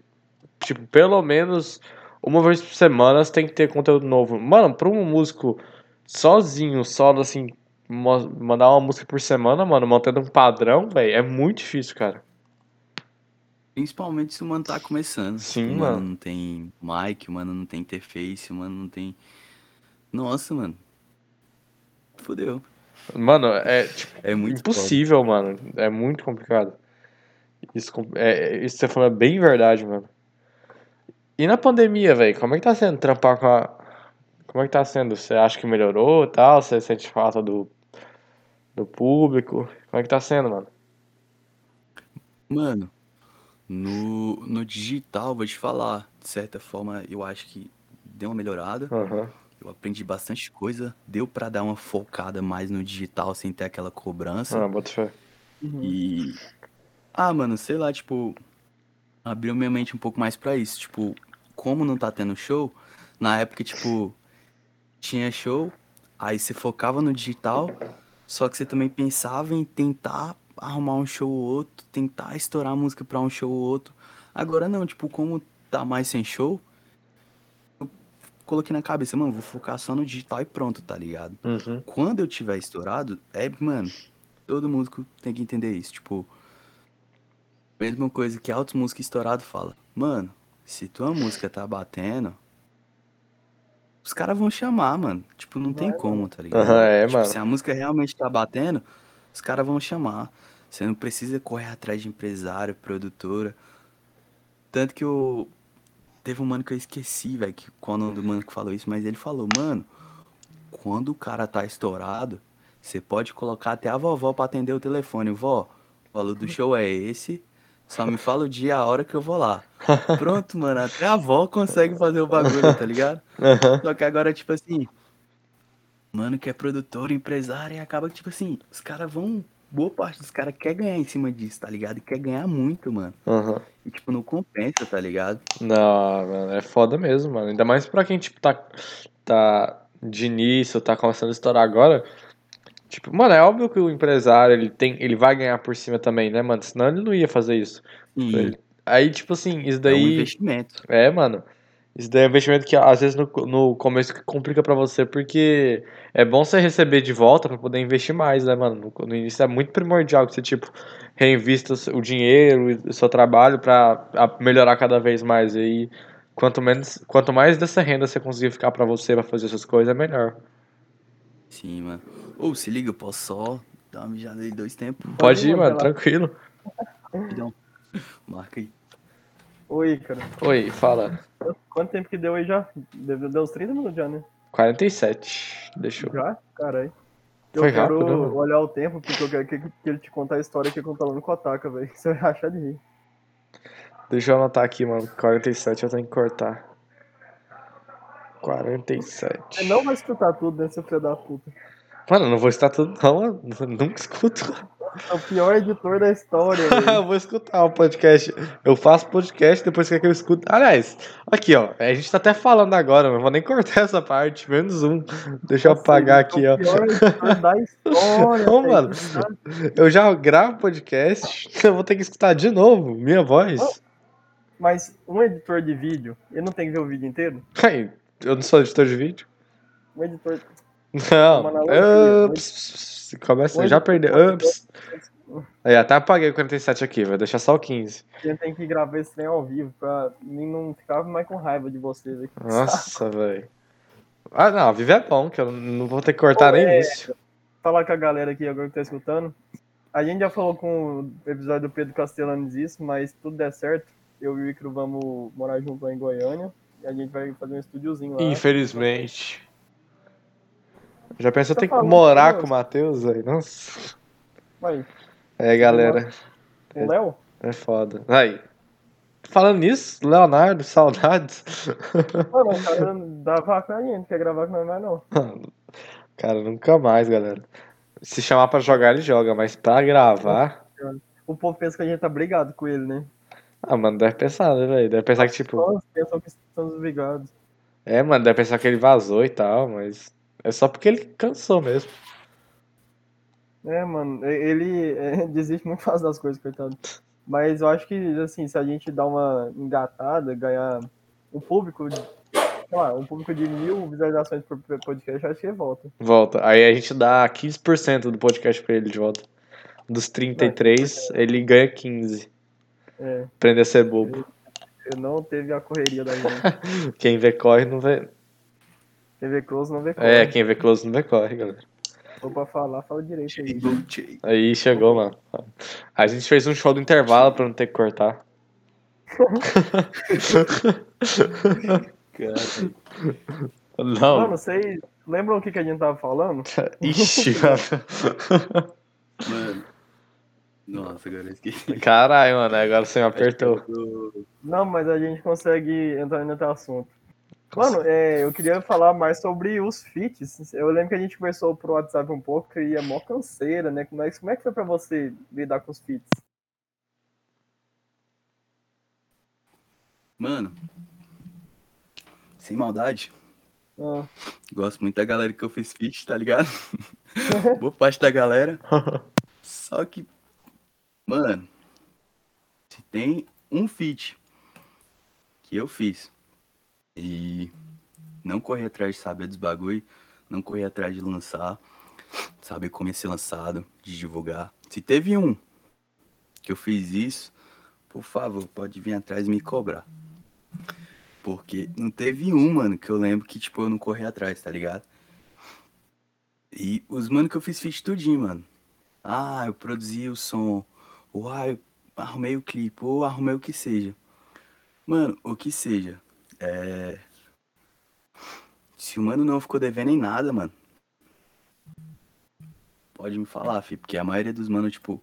Tipo, pelo menos uma vez por semana você tem que ter conteúdo novo. Mano, pra um músico sozinho, solo assim, mandar uma música por semana, mano, mantendo um padrão, velho, é muito difícil, cara. Principalmente se o mano tá começando. Sim, o mano. mano não tem mic, mano não tem interface, mano não tem. Nossa, mano. Fudeu. Mano, é tipo, É muito impossível, mano. É muito complicado. Isso, é, isso que você falou é bem verdade, mano. E na pandemia, velho, como é que tá sendo trampar com a. Como é que tá sendo? Você acha que melhorou e tal? Você sente falta do, do público? Como é que tá sendo, mano? Mano, no, no digital, vou te falar, de certa forma, eu acho que deu uma melhorada. Aham. Eu aprendi bastante coisa. Deu pra dar uma focada mais no digital sem ter aquela cobrança. Ah, bota fé. Uhum. E. Ah, mano, sei lá, tipo. Abriu minha mente um pouco mais pra isso. Tipo, como não tá tendo show, na época, tipo. Tinha show, aí você focava no digital, só que você também pensava em tentar arrumar um show ou outro, tentar estourar a música pra um show ou outro. Agora não, tipo, como tá mais sem show, eu coloquei na cabeça, mano, vou focar só no digital e pronto, tá ligado? Uhum. quando eu tiver estourado, é, mano, todo músico tem que entender isso. Tipo, mesma coisa que altos músicos estourados fala. Mano, se tua música tá batendo, os caras vão chamar, mano. Tipo, não tem como, tá ligado? Aham, é, tipo, mano. se a música realmente tá batendo, os caras vão chamar. Você não precisa correr atrás de empresário, produtora. Tanto que eu. Teve um mano que eu esqueci, velho, que qual o nome do mano que falou isso, mas ele falou, mano, quando o cara tá estourado, você pode colocar até a vovó pra atender o telefone. Vó, o valor do show é esse. Só me fala o dia e a hora que eu vou lá. Pronto, mano. Até a avó consegue fazer o bagulho, tá ligado? Aham. Só que agora, tipo assim, mano que é produtor, empresário, e acaba que, tipo assim, os caras vão. Boa parte dos caras quer ganhar em cima disso, tá ligado? E quer ganhar muito, mano. Aham. E, tipo, não compensa, tá ligado? Não, mano, é foda mesmo, mano. Ainda mais pra quem, tipo, tá, tá de início, tá começando a estourar agora. Tipo, mano, é óbvio que o empresário, ele tem, ele vai ganhar por cima também, né, mano? Senão ele não ia fazer isso. Ele- Aí, tipo assim, isso é um daí. investimento. É, mano. Isso daí é um investimento que às vezes no, no começo complica pra você, porque é bom você receber de volta pra poder investir mais, né, mano? No, no início é muito primordial que você, tipo, reinvista o dinheiro e o seu trabalho pra a- melhorar cada vez mais. E aí, quanto menos, quanto mais dessa renda você conseguir ficar pra você, pra fazer essas coisas, é melhor. Sim, mano. Ô, se liga, eu posso só dar uma mijada aí dois tempos? Pode ir, mano, tranquilo. Rapidão. Marca aí. Oi, cara. Oi, fala. Quanto tempo que deu aí já? Deu, deu uns 30 minutos já, né? 47. Deixa eu. Já? Caralho. Eu Foi quero rápido, né, mano? olhar o tempo, porque eu quero que, que ele te contar a história que eu falando com a Taka, velho. Você vai achar de rir. Deixa eu anotar aqui, mano. 47 eu tenho que cortar. 47. Você não vai escutar tudo, né, seu filho da puta. Mano, eu não vou escutar tudo, não. Eu Nunca escuto. É o pior editor da história, eu vou escutar o podcast. Eu faço podcast depois que eu escuto. Aliás, aqui, ó. A gente tá até falando agora, não vou nem cortar essa parte. Menos um. Deixa eu Nossa, apagar ele é aqui, o ó. pior editor da história, Não, mano. Eu já gravo podcast. Eu vou ter que escutar de novo minha voz. Mas um editor de vídeo, ele não tem que ver o vídeo inteiro? Eu não sou editor de vídeo. Um editor. Não. Analogia, Ups. Começa, Hoje- já perdeu. Ups. Aí, até apaguei o 47 aqui, vai deixar só o 15. A gente tem que gravar esse trem ao vivo pra mim não ficar mais com raiva de você, velho. Nossa, velho. Ah, não, viver é bom, que eu não vou ter que cortar nem É. isso. Falar com a galera aqui agora que tá escutando. A gente já falou com o episódio do Pedro Castellanes isso, mas se tudo der certo, eu e o Icaro vamos morar junto lá em Goiânia. E a gente vai fazer um estúdiozinho lá. Infelizmente. Já pensou ter que morar com o Matheus, velho? Nossa. Vai, É, galera, o Léo? é foda. Aí. Falando nisso, Leonardo, saudades. Mano, o cara dá vaca na gente, quer gravar com nós mais não. Cara, nunca mais, galera. Se chamar pra jogar, ele joga, mas pra gravar. O povo pensa que a gente tá brigado com ele, né? Ah, mano, deve pensar, né, velho? Deve pensar que, tipo. Pensam que estamos brigados. É, mano, deve pensar que ele vazou e tal, mas. É só porque ele cansou mesmo. É, mano, ele é, desiste muito fácil das coisas, coitado. Mas eu acho que, assim, se a gente dar uma engatada, ganhar um público, de, sei lá, um público de mil visualizações por podcast, eu acho que ele volta. Volta. Aí a gente dá 15% do podcast pra ele de volta. Dos 33, ele ganha 15. É, Aprender a ser bobo. eu não teve a correria da gente. Quem vê corre não vê. Quem vê close não vê corre. É, quem vê close não vê corre, galera. Ou pra falar, fala direito aí. Aí chegou, mano. A gente fez um show do intervalo pra não ter que cortar. Cara, Não. Mano, vocês lembram o que, que a gente tava falando? Ixi, mano. Mano. Nossa, agora eu esqueci. Caralho, mano. Agora você me apertou. Não, mas a gente consegue entrar nesse assunto. Mano, é, eu queria falar mais sobre os feats. Eu lembro que a gente conversou pro WhatsApp um pouco e é mó canseira, né? Como é, como é que foi pra você lidar com os feats? Mano. Sem maldade. Ah, Gosto muito da galera que eu fiz feat, tá ligado? Boa parte da galera. Só que, mano, se tem um feat que eu fiz e não correr atrás de saber dos bagulho, não correr atrás de lançar, saber como ia ser lançado, de divulgar. Se teve um que eu fiz isso, por favor, pode vir atrás e me cobrar. Porque não teve um, mano, que eu lembro que, tipo, eu não corri atrás, tá ligado? E os mano que eu fiz feat tudinho, mano. Ah, eu produzi o som. Ou ah, eu arrumei o clipe. Ou arrumei o que seja. Mano, o que seja. É... Se o mano não ficou devendo em nada, mano. Pode me falar, fi. Porque a maioria dos mano, tipo...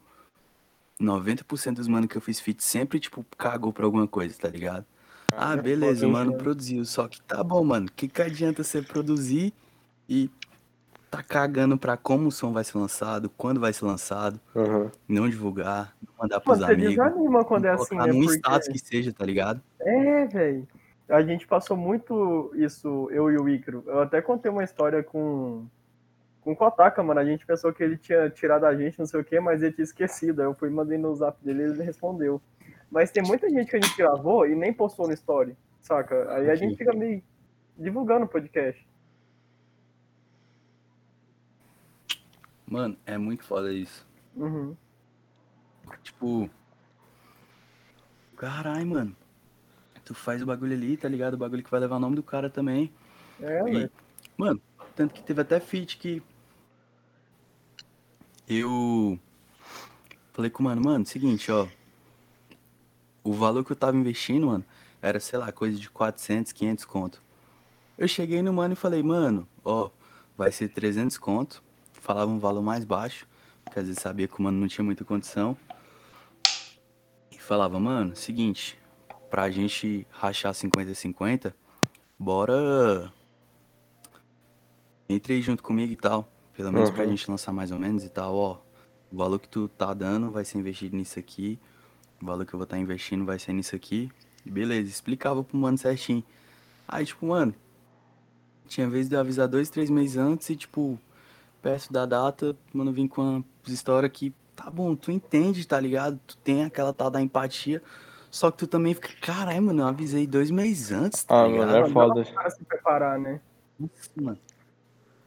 90% dos mano que eu fiz feat sempre, tipo, cagou pra alguma coisa, tá ligado? Ah, beleza, o mano produziu. Só que tá bom, mano. O que, que adianta você produzir e tá cagando pra como o som vai ser lançado, quando vai ser lançado, Aham. não divulgar, não mandar pros Você amigos. desanima quando é assim, né? num Porque... status que seja, tá ligado? É, velho. A gente passou muito isso, eu e o Icaro. Eu até contei uma história com, com o Kotaka, mano. A gente pensou que ele tinha tirado a gente, não sei o quê, mas ele tinha esquecido. Aí eu fui mandei no zap dele e ele respondeu. Mas tem muita gente que a gente gravou e nem postou no story, saca? Aí a gente fica meio divulgando o podcast. Mano, é muito foda isso. Uhum. Tipo. Caralho, mano. Tu faz o bagulho ali, tá ligado? O bagulho que vai levar o nome do cara também. É, E, velho. mano, tanto que teve até feat que. Eu. Falei com o mano, mano, seguinte, ó. O valor que eu tava investindo, mano, era, sei lá, coisa de 400, 500 conto. Eu cheguei no mano e falei, mano, ó, vai ser 300 conto. Falava um valor mais baixo, porque às vezes sabia que o mano não tinha muita condição. E falava, mano, seguinte, pra gente rachar 50-50, bora entre aí junto comigo e tal. Pelo menos pra Uhum. gente lançar mais ou menos e tal, ó. O valor que tu tá dando vai ser investido nisso aqui. O valor que eu vou estar investindo vai ser nisso aqui. E beleza, explicava pro mano certinho. Aí, tipo, mano, tinha vez de eu avisar dois, três meses antes e, tipo, perto da data, mano, vim com uma história que, tá bom, tu entende, tá ligado? Tu tem aquela tal da empatia. Só que tu também fica, caralho, mano, eu avisei dois meses antes, tá Ah, ligado? mano, é foda. dá pra se preparar, né? Nossa, mano.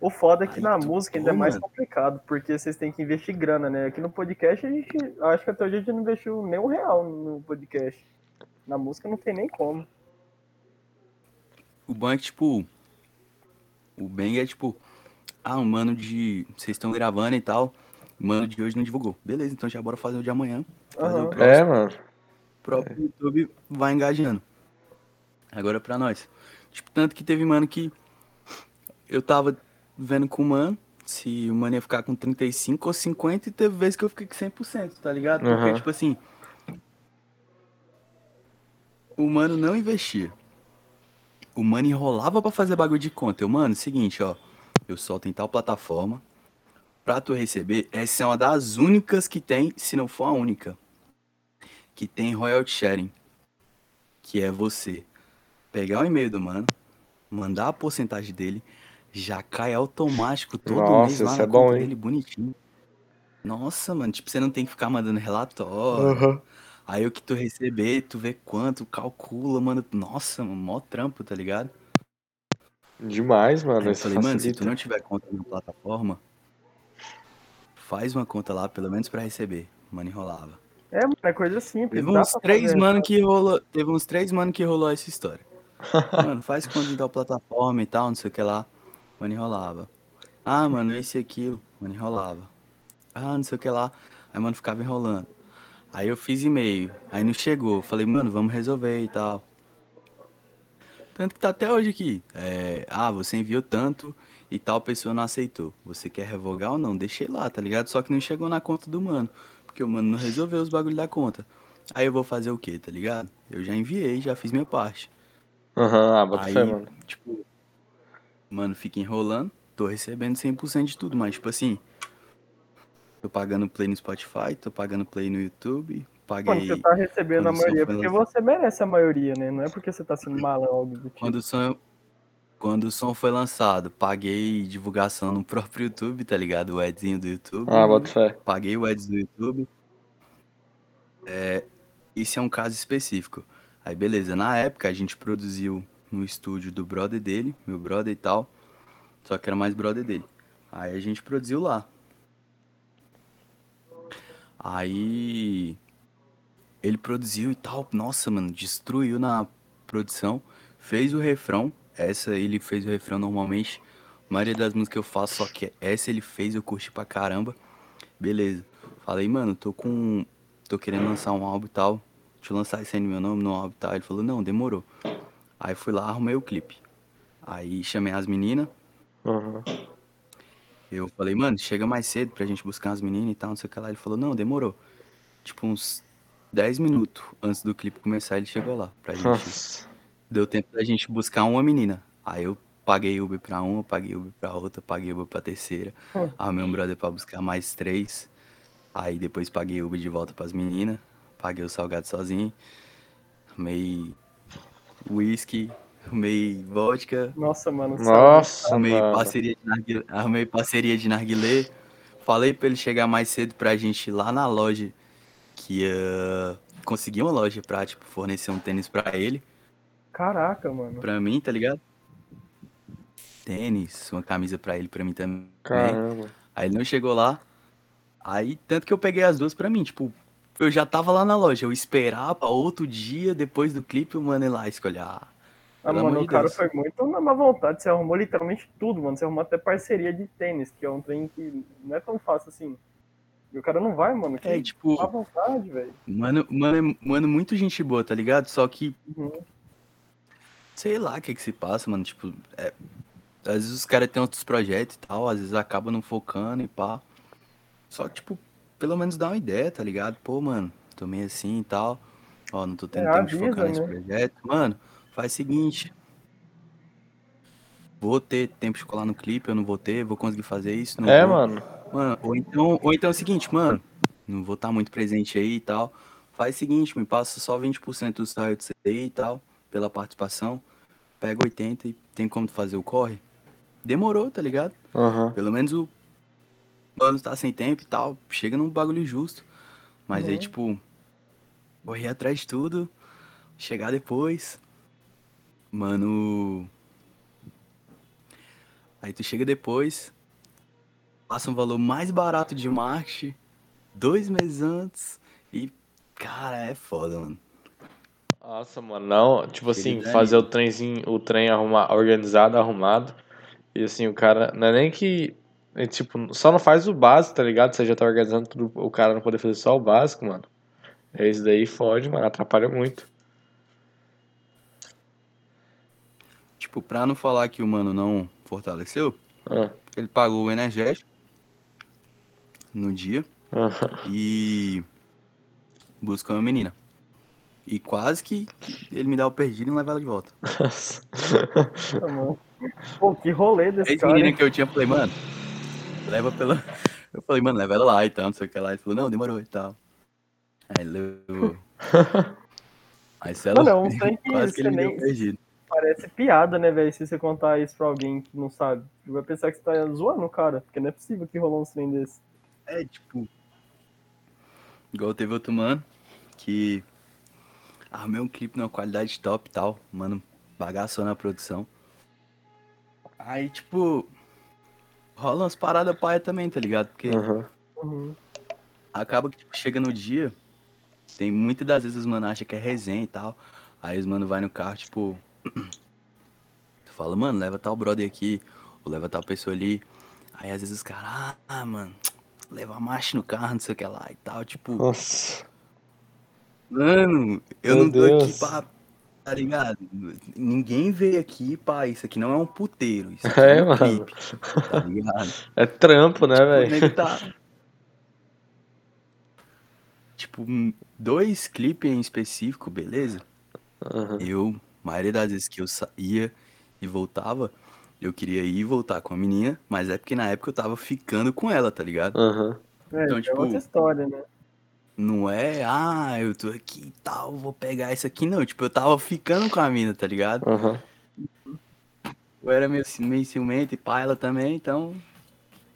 O foda é que Aí na música ainda é mais mano. complicado, porque vocês têm que investir grana, né? Aqui no podcast a gente. Acho que até hoje a gente não investiu nem um real no podcast. Na música não tem nem como. O bom é que, tipo. O bang é tipo. Ah, o mano de. Vocês estão gravando e tal. O mano de hoje não divulgou. Beleza, então já bora fazer o de amanhã. Fazer Aham. o. É, mano. O próprio YouTube vai engajando. Agora pra nós. Tipo, tanto que teve mano que. Eu tava vendo com o mano. Se o mano ia ficar com 35 ou 50 e teve vezes que eu fiquei com 100%, tá ligado? Porque, Aham. tipo assim. O mano não investia. O mano enrolava pra fazer bagulho de conta. Eu, mano, seguinte, ó. Eu solto em tal plataforma. Pra tu receber, essa é uma das únicas que tem, se não for a única. Que tem royalty sharing. Que é você pegar o e-mail do mano, mandar a porcentagem dele, já cai automático todo Nossa, mês lá na é bom, conta hein? dele, bonitinho. Nossa, mano, tipo, você não tem que ficar mandando relatório. Aham. Aí o que tu receber, tu vê quanto, calcula, mano. Nossa, mano, mó trampo, tá ligado? Demais, Aí mano. eu falei, mano, se tu não tiver conta na plataforma, faz uma conta lá, pelo menos pra receber. Mano, enrolava. É, mano, é coisa simples. Teve dá uns três fazer. mano que rolou. Teve uns três mano que rolou essa história. Mano, faz conta em tal plataforma e tal, não sei o que lá. Mano, enrolava. Ah, mano, esse e aquilo. Mano, enrolava. Ah, não sei o que lá. Aí, mano, ficava enrolando. Aí eu fiz e-mail. Aí não chegou. Falei, mano, vamos resolver e tal. Tanto que tá até hoje aqui. É, ah, você enviou tanto e tal pessoa não aceitou. Você quer revogar ou não? Deixei lá, tá ligado? Só que não chegou na conta do mano. Porque o mano não resolveu os bagulhos da conta. Aí eu vou fazer o quê, tá ligado? Eu já enviei, já fiz minha parte. Aham, ah, bota Aí, fé, mano. tipo, mano, fica enrolando. Tô recebendo 100% de tudo, mas tipo assim. Tô pagando play no Spotify, tô pagando play no YouTube, Quando paguei. você tá recebendo a quando maioria, foi porque lançado. você merece a maioria, né? Não é porque você tá sendo malão algo do tipo. Quando o som, quando o som foi lançado, paguei divulgação no próprio YouTube, tá ligado? O adzinho do YouTube. Ah, bota fé. Paguei o ads do YouTube. É, isso é um caso específico. Aí, beleza. Na época, a gente produziu no estúdio do brother dele, meu brother e tal. Só que era mais brother dele. Aí a gente produziu lá. Aí ele produziu e tal. Nossa, mano, destruiu na produção. Fez o refrão. Essa ele fez o refrão normalmente. A maioria das músicas que eu faço, só que essa ele fez, eu curti pra caramba. Beleza. Falei, mano, tô com. tô querendo lançar um álbum e tal. Deixa eu lançar esse aí no meu nome, no álbum e tal. Ele falou, não, demorou. Aí fui lá, arrumei o clipe. Aí chamei as meninas. Aham. Eu falei, mano, chega mais cedo pra gente buscar as meninas e tal, não sei o que lá. Ele falou, não, demorou. Tipo, uns 10 minutos antes do clipe começar, ele chegou lá pra gente. Nossa. Deu tempo da gente buscar uma menina. Aí eu paguei Uber pra uma, paguei Uber pra outra, paguei Uber pra terceira. Hum. Arrumei um brother pra buscar mais três. Aí depois paguei Uber de volta pras meninas. Paguei o salgado sozinho. Arrumei whisky, arrumei vodka, Nossa, mano. Nossa, arrumei mano. parceria, de narguilé, arrumei parceria de narguilé. Falei pra ele chegar mais cedo pra gente ir lá na loja. Que ia conseguir uma loja pra, tipo, fornecer um tênis pra ele. Caraca, mano. Pra mim, tá ligado? Tênis, uma camisa pra ele, pra mim também. Caramba. Aí ele não chegou lá. Aí, tanto que eu peguei as duas pra mim, tipo, eu já tava lá na loja, eu esperava outro dia, depois do clipe, o mano ir lá escolher. Ah, Ah, Pelo mano, o de cara Deus. foi muito na má vontade. Você arrumou literalmente tudo, mano. Você arrumou até parceria de tênis, que é um trem que não é tão fácil assim. E o cara não vai, mano. Que É, tipo, má vontade, velho. mano, mano, é- mano, muito gente boa, tá ligado? Só que, Uhum. Sei lá o que que se passa, mano, tipo, é, às vezes os caras têm outros projetos e tal, às vezes acaba não focando e pá. Só que, tipo, pelo menos dá uma ideia, tá ligado? Pô, mano, tô meio assim e tal. Ó, não tô tendo É, tempo de avisa, focar nesse né? projeto. Mano, faz o seguinte. Vou ter tempo de colar no clipe, eu não vou ter, vou conseguir fazer isso. Não É, vou. mano. Mano, ou então, ou então é o seguinte, mano, não vou estar muito presente aí e tal. Faz o seguinte, me passa só 20% do salário de aí e tal, pela participação. Pega 80 e tem como fazer o corre. Demorou, tá ligado? Aham. Pelo menos o mano tá sem tempo e tal, chega num bagulho justo. Mas aí, Uhum. tipo, correr atrás de tudo, chegar depois. Mano. Aí tu chega depois, passa um valor mais barato de marketing, dois meses antes, e, cara, é foda, mano. Nossa, mano, não, tipo assim, fazer o trenzinho, o trem arrumar, organizado, arrumado. E assim, o cara, não é nem que, é, tipo, só não faz o básico, tá ligado? Você já tá organizando tudo, o cara não poder fazer só o básico, mano. Esse daí fode, mano, atrapalha muito. Tipo, pra não falar que o mano não fortaleceu, Ah, ele pagou o energético no dia. aham. e buscou uma menina. E quase que ele me dá o perdido e não leva ela de volta. Pô, que rolê desse Esse cara. menina hein? que eu tinha, eu falei, mano, leva pela. Eu falei, mano, leva ela lá e tal, não sei o que lá. Ele falou, não, demorou e tal. Aí ele levou. Aí se ela Mano, é um trem que quase que ele me deu nem- perdido. Parece piada, né, velho? Se você contar isso pra alguém que não sabe. Vai pensar que você tá zoando o cara. Porque não é possível que rolou um trem desse. É, tipo. Igual teve outro mano que armei um clipe numa qualidade top e tal. Mano, bagaçou na produção. Aí, tipo. Rola umas paradas paia também, tá ligado? Porque Aham. Uhum. acaba que tipo, chega no dia. Tem muitas das vezes os mano acham que é resenha e tal. Aí os mano vai no carro, tipo. Tu fala, mano, leva tal brother aqui, ou leva tal pessoa ali. Aí às vezes os caras, ah, mano, leva macho no carro, não sei o que lá e tal. Tipo, Nossa. Mano, eu Meu não tô Deus. aqui pra. Tá ligado? Ninguém veio aqui pra. Isso aqui não é um puteiro. Isso aqui É, é, um mano. clipe. Tá ligado? É trampo, né, O velho? tá. Tipo, dois clipes em específico, beleza? Aham. Eu, maioria das vezes que eu saía e voltava, eu queria ir e voltar com a menina, mas é porque na época eu tava ficando com ela, tá ligado? Aham. É, Então, é tipo, outra história, né? Não é, ah, eu tô aqui e tal, vou pegar isso aqui, não. Tipo, eu tava ficando com a mina, tá ligado? Aham. Eu era meio, meio ciumento e pá, ela também, então.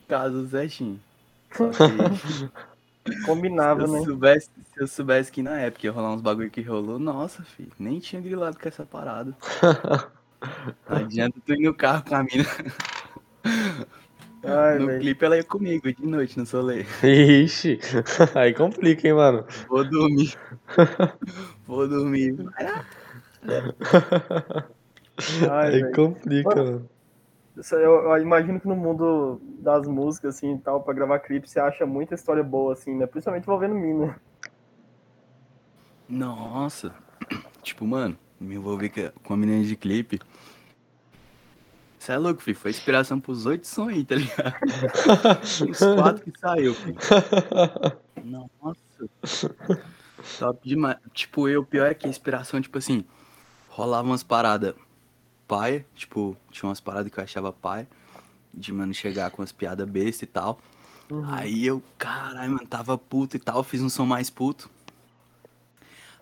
Caso certinho. Que. Combinava, se, né? soubesse, se eu soubesse que na época ia rolar uns bagulho que rolou, nossa, filho, nem tinha grilado com essa parada. Não adianta tu ir no carro com a mina. Ai, no velho. clipe ela ia comigo de noite no solê. Ixi. Aí complica, hein, mano. Vou dormir. Vou dormir. Ai, Aí velho. complica, mano. Aí, Eu, eu imagino que no mundo das músicas, assim, e tal, pra gravar clipe, você acha muita história boa, assim, né? Principalmente envolvendo mina. Nossa. Tipo, mano, me envolvi com- com a menina de clipe. Você é louco, filho. Foi inspiração pros oito sons aí, tá ligado? Os quatro que saiu, filho. Nossa. Top demais. Tipo, eu, pior é que a inspiração, tipo assim, rolava umas paradas paia. Tipo, tinha umas paradas que eu achava paia. De, mano, chegar com as piadas bestas e tal. Uhum. Aí eu, caralho, mano, tava puto e tal, fiz um som mais puto.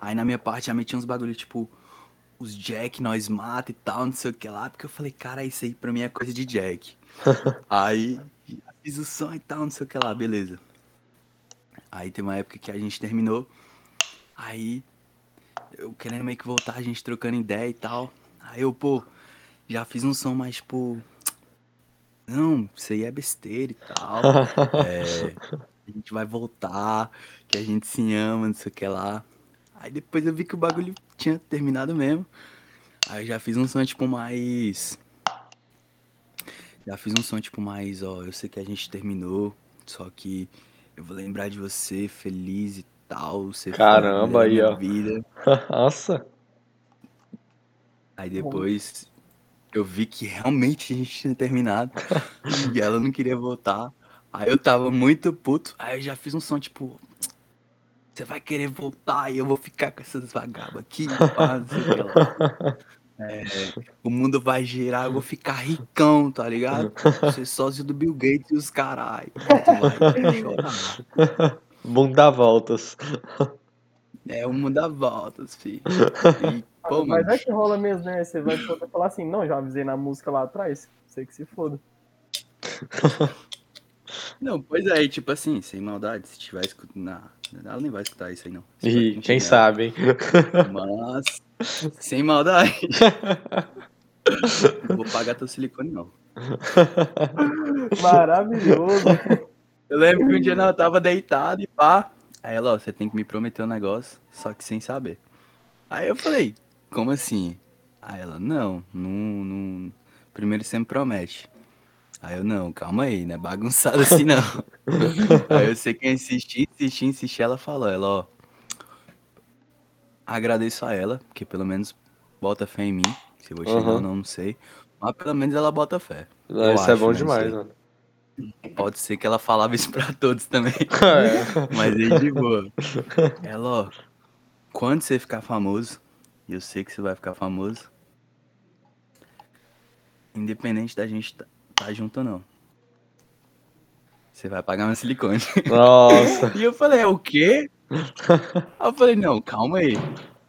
Aí na minha parte já meti uns bagulho, tipo, os Jack nós mata e tal, não sei o que lá, porque eu falei, cara, isso aí pra mim é coisa de Jack. aí fiz o som e tal, não sei o que lá, beleza. Aí tem uma época que a gente terminou, aí eu querendo meio que voltar, a gente trocando ideia e tal. Aí eu, pô, já fiz um som mais, tipo, não, isso aí é besteira e tal. É, a gente vai voltar, que a gente se ama, não sei o que lá. Aí depois eu vi que o bagulho tinha terminado mesmo. Aí eu já fiz um som, tipo, mais. Já fiz um som, tipo, mais, ó, eu sei que a gente terminou, só que eu vou lembrar de você feliz e tal. Você Caramba, aí, ó. vida. Nossa. Aí depois eu vi que realmente a gente tinha terminado e ela não queria voltar. Aí eu tava muito puto. Aí eu já fiz um som tipo. Você vai querer voltar e eu vou ficar com essas vagabas aqui. É, o mundo vai girar, eu vou ficar ricão, tá ligado? Ser sócio do Bill Gates e os caralho. Mundo dá voltas. É o mundo dá voltas, filho. E, pô, Mas mano, é que rola mesmo, né? Você vai falar assim, não, já avisei na música lá atrás. Sei que se foda. Não, pois é, tipo assim, sem maldade, se tiver escutando. Não, ela nem vai escutar isso aí, não. Ih, quem chegar. sabe, hein? Mas, sem maldade. Não vou pagar teu silicone, não. Maravilhoso. Eu lembro que um dia ela tava deitada e pá. Aí ela, ó, você tem que me prometer um negócio, só que sem saber. Aí eu falei, como assim? Aí ela, não, não, não. Primeiro você me promete. Aí eu, não, calma aí, não é bagunçado assim não. aí eu sei que eu insisti, insisti, insisti, ela falou, ela, ó. Agradeço a ela, porque pelo menos bota fé em mim. Se eu vou chegar Aham. ou não, não sei. Mas pelo menos ela bota fé. Não, Eu isso é acho, bom né? Demais, mano. Pode ser que ela falava isso pra todos também. É. Mas aí de boa. Ela, ó, quando você ficar famoso, e eu sei que você vai ficar famoso, independente da gente tá, tá junto não, você vai pagar meu silicone. Nossa. E eu falei, é o quê? Eu falei, não, calma aí.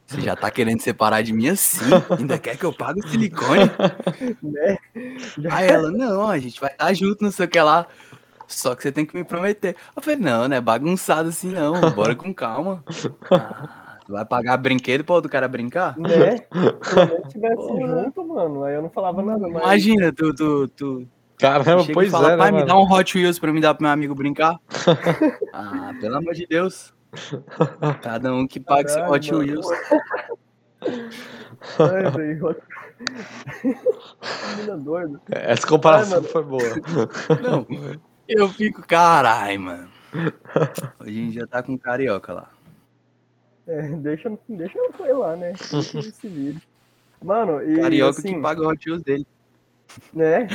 Você já tá querendo separar de mim assim? Ainda quer que eu pague o silicone? né? Aí ela, não, a gente vai estar junto, não sei o que lá. Só que você tem que me prometer. Eu falei, não, não é bagunçado assim não. Bora com calma. Ah, tu vai pagar brinquedo pra outro cara brincar? Né? Se eu não tivesse Porra. junto, mano, aí eu não falava nada, mas. Imagina, tu, tu, tu Caramba, chega pois fala, é, pai, né, me dá mano? um Hot Wheels pra me dar pro meu amigo brincar. ah, pelo amor de Deus. Cada um que paga seu Caralho, Hot mano. Wheels. Ai, velho. Menina doida. Essa comparação Ai, mano. foi boa. Não, eu fico, carai, mano. Hoje em dia tá com carioca lá. É, deixa, deixa eu foi lá, né? Mano, e Carioca assim, que paga o Hot Wheels dele. né?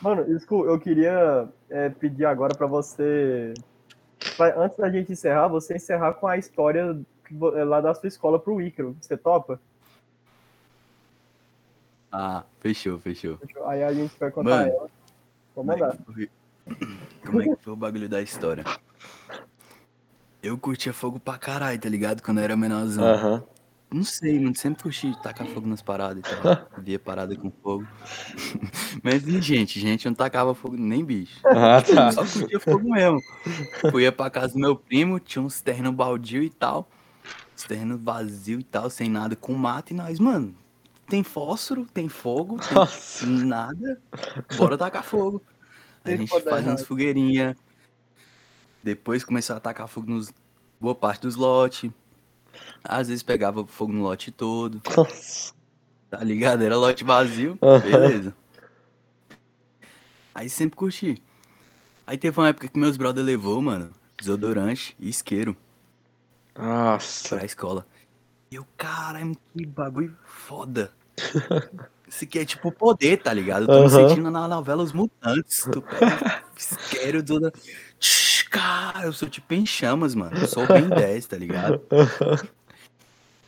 Mano, Scu, eu queria é, pedir agora pra você, pra- antes da gente encerrar, você encerrar com a história é, lá da sua escola pro Ícaro. Você topa? Ah, fechou, fechou. Aí a gente vai contar Mano, ela. É, mandar. foi... Como é que foi o bagulho da história? Eu curtia fogo pra caralho, tá ligado? Quando eu era menorzão. Aham. Não sei, mano. Sempre curti tacar fogo nas paradas e tal. Via parada com fogo. Mas e gente? Gente não tacava fogo nem bicho. Ah, tá. Só curtia fogo mesmo. Fui pra casa do meu primo, tinha uns terreno baldio e tal. Uns terreno vazio e tal, sem nada, com mato. E nós, mano, tem fósforo, tem fogo, tem Nossa. nada. Bora tacar fogo. A Tem gente faz umas fogueirinhas. Depois começou a tacar fogo nos boa parte dos lotes. Às vezes pegava fogo no lote todo, Nossa. tá ligado? Era lote vazio, beleza. Aí sempre curti. Aí teve uma época que meus brother levou, mano, desodorante e isqueiro Nossa. pra escola. E eu, caralho, que bagulho foda. Isso aqui é tipo poder, tá ligado? Eu tô me Aham. sentindo na novela Os Mutantes. Tu pega isqueiro, desodorante. Cara, eu sou tipo em chamas, mano. Eu sou bem 10, tá ligado?